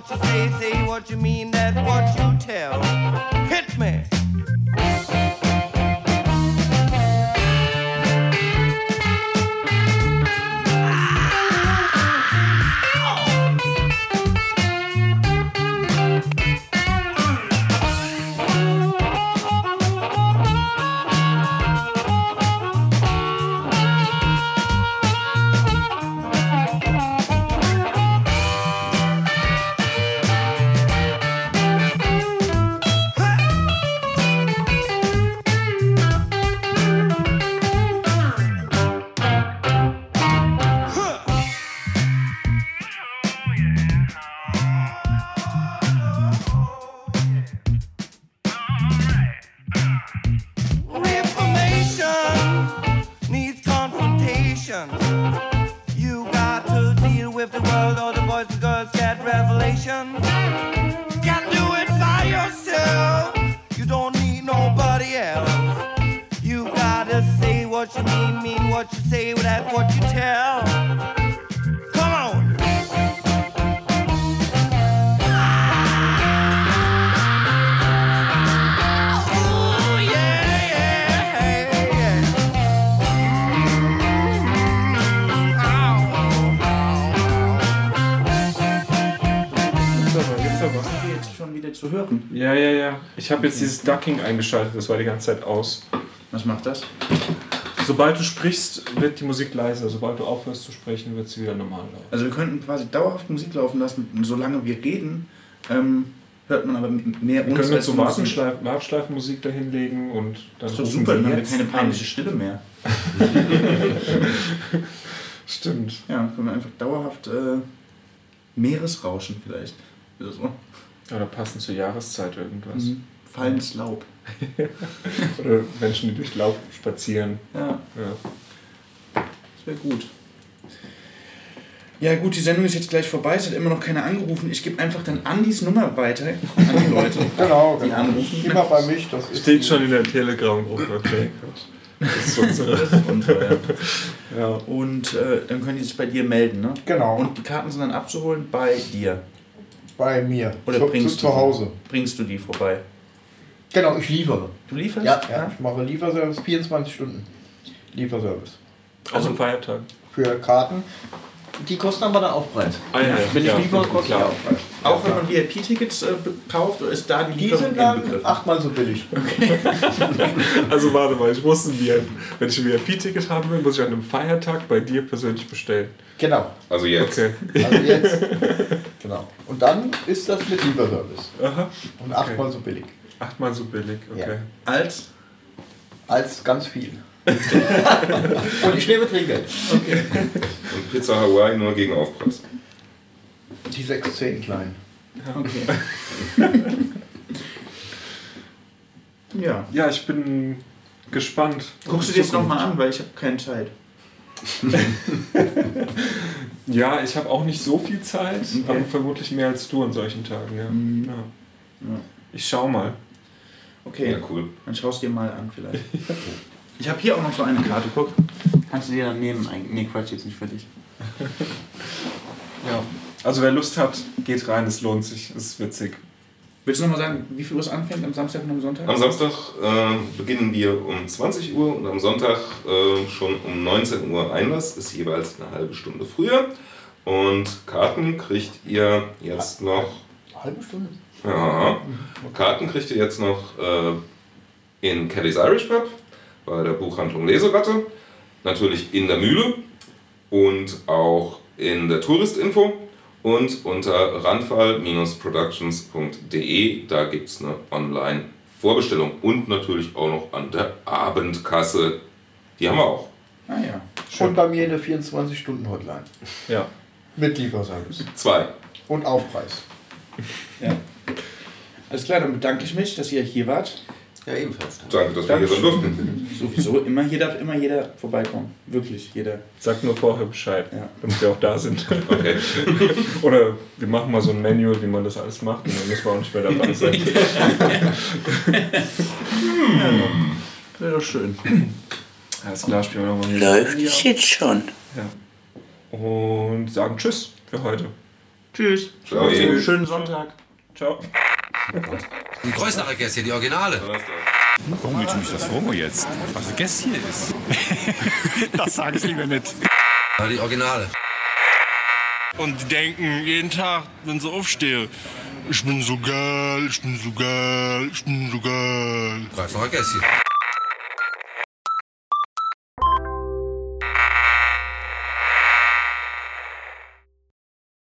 [SPEAKER 10] what you say, say what you mean, that's what you tell. Hit me.
[SPEAKER 2] Ich habe jetzt dieses Ducking eingeschaltet, das war die ganze Zeit aus.
[SPEAKER 1] Was macht das?
[SPEAKER 2] Sobald du sprichst, wird die Musik leiser. Sobald du aufhörst zu sprechen, wird sie wieder normal laut.
[SPEAKER 1] Also wir könnten quasi dauerhaft Musik laufen lassen, solange wir reden, ähm, hört man aber mehr
[SPEAKER 2] Wir
[SPEAKER 1] uns
[SPEAKER 2] können jetzt
[SPEAKER 1] als
[SPEAKER 2] so
[SPEAKER 1] Musik.
[SPEAKER 2] Warteschleif Warteschleifmusik dahinlegen und dann
[SPEAKER 1] ist doch super, dann haben wir keine peinliche Stille mehr.
[SPEAKER 2] Stimmt.
[SPEAKER 1] Ja, können wir einfach dauerhaft äh, Meeresrauschen vielleicht. Oder so.
[SPEAKER 2] Oder passend zur Jahreszeit irgendwas.
[SPEAKER 1] Mhm. Fallendes Laub.
[SPEAKER 2] Oder Menschen, die durch Laub spazieren.
[SPEAKER 1] Ja,
[SPEAKER 2] Ja.
[SPEAKER 1] das wäre gut. Ja gut, die Sendung ist jetzt gleich vorbei, es hat immer noch keiner angerufen. Ich gebe einfach dann Andis Nummer weiter an die Leute.
[SPEAKER 5] Genau,
[SPEAKER 1] Die
[SPEAKER 5] genau.
[SPEAKER 1] anrufen.
[SPEAKER 5] Immer bei mich, das
[SPEAKER 2] Steht schon in der Telegram-Gruppe. Okay. Das ist unsere.
[SPEAKER 1] Das ist unsere, ja.
[SPEAKER 2] Ja.
[SPEAKER 1] Und äh, dann können die sich bei dir melden, ne?
[SPEAKER 5] Genau,
[SPEAKER 1] Und die Karten sind dann abzuholen bei dir.
[SPEAKER 5] bei mir.
[SPEAKER 1] Oder
[SPEAKER 5] zu,
[SPEAKER 1] bringst
[SPEAKER 5] zu,
[SPEAKER 1] du
[SPEAKER 5] zu Hause.
[SPEAKER 1] Bringst du die vorbei?
[SPEAKER 5] Genau, ich liefere.
[SPEAKER 1] Du lieferst?
[SPEAKER 5] Ja, ja, ich mache Lieferservice 24 Stunden. Lieferservice.
[SPEAKER 2] Auch am Feiertag.
[SPEAKER 5] Für Karten. Die kosten aber dann Aufpreis.
[SPEAKER 2] Ah, ja, ja.
[SPEAKER 5] Wenn ich
[SPEAKER 2] Ja,
[SPEAKER 5] liefere, kostet die
[SPEAKER 2] klar.
[SPEAKER 5] Aufpreis.
[SPEAKER 1] Auch wenn man VIP-Tickets äh, kauft, ist da die
[SPEAKER 5] Die
[SPEAKER 1] Lieferung
[SPEAKER 5] sind dann achtmal so billig.
[SPEAKER 2] Also warte mal, ich muss ein VIP, wenn ich ein VIP-Ticket haben will, muss ich an einem Feiertag bei dir persönlich bestellen.
[SPEAKER 5] Genau.
[SPEAKER 3] Also jetzt.
[SPEAKER 2] Okay.
[SPEAKER 5] Also jetzt. genau. Und dann ist das mit Lieferservice.
[SPEAKER 2] Aha.
[SPEAKER 5] Und achtmal so billig.
[SPEAKER 2] Achtmal so billig, okay.
[SPEAKER 1] Als?
[SPEAKER 5] Als ganz viel. Und ich nehme Trinkgeld.
[SPEAKER 3] Und Pizza Hawaii nur gegen Aufpreis.
[SPEAKER 5] Die 6, 10 kleinen.
[SPEAKER 1] Ja.
[SPEAKER 2] Ja, ich bin gespannt.
[SPEAKER 1] Guckst du dir das nochmal an, weil ich habe keine Zeit.
[SPEAKER 2] Ja, ich habe auch nicht so viel Zeit,
[SPEAKER 1] Okay.
[SPEAKER 2] aber vermutlich mehr als du an solchen Tagen. Ja.
[SPEAKER 1] Mhm.
[SPEAKER 2] Ja.
[SPEAKER 1] Ja.
[SPEAKER 2] Ich schau mal.
[SPEAKER 1] Okay,
[SPEAKER 3] Ja, cool.
[SPEAKER 1] dann schaust dir mal an vielleicht. Ich habe hier auch noch so eine Karte, guck. Kannst du dir dann nehmen? eigentlich? Nee, Quatsch, jetzt nicht für dich.
[SPEAKER 2] Ja. Also wer Lust hat, geht rein, es lohnt sich, es ist witzig.
[SPEAKER 1] Willst du nochmal sagen, wie viel Uhr es anfängt am Samstag und am Sonntag?
[SPEAKER 3] Am Samstag äh, beginnen wir um 20 Uhr und am Sonntag äh, schon um 19 Uhr Einlass, ist jeweils eine halbe Stunde früher. Und Karten kriegt ihr jetzt noch,
[SPEAKER 5] Halbe Stunde.
[SPEAKER 3] Ja, Karten kriegt ihr jetzt noch äh, in Kelly's Irish Pub, bei der Buchhandlung Leseratte, natürlich in der Mühle und auch in der Touristinfo und unter randfall-productions.de, da gibt es eine Online-Vorbestellung und natürlich auch noch an der Abendkasse. Die haben wir auch.
[SPEAKER 1] Ah ja.
[SPEAKER 5] Und bei mir in der 24-Stunden-Hotline.
[SPEAKER 2] Ja.
[SPEAKER 5] Mit Lieferservice.
[SPEAKER 3] Zwei.
[SPEAKER 5] Und Aufpreis.
[SPEAKER 1] ja. Alles klar, dann bedanke ich mich, dass ihr hier wart.
[SPEAKER 4] Ja, ebenfalls.
[SPEAKER 3] Danke, dass wir hier sein durften.
[SPEAKER 1] Sowieso, immer hier darf immer jeder vorbeikommen. Wirklich, jeder.
[SPEAKER 2] Sag nur vorher Bescheid,
[SPEAKER 1] Ja.
[SPEAKER 2] damit wir auch da sind.
[SPEAKER 3] Okay.
[SPEAKER 2] Oder wir machen mal so ein Manual, wie man das alles macht und dann müssen wir auch nicht mehr dabei sein.
[SPEAKER 1] Wäre doch schön.
[SPEAKER 2] Alles klar, spielen wir nochmal hier.
[SPEAKER 11] Läuft es jetzt schon?
[SPEAKER 2] Ja. Und sagen Tschüss für heute.
[SPEAKER 1] Tschüss.
[SPEAKER 3] Ciao. ihr.
[SPEAKER 1] Schönen Sonntag.
[SPEAKER 2] Ciao.
[SPEAKER 12] Ein Kreuznacher Gäste, die Originale.
[SPEAKER 13] Warum willst du mich das fragen jetzt? Was ein Gäst hier ist? das sage ich lieber nicht.
[SPEAKER 12] Die Originale.
[SPEAKER 13] Und die denken jeden Tag, wenn sie aufstehen, ich bin so geil, ich bin so geil, ich bin so geil.
[SPEAKER 12] Kreuznacher Gäste.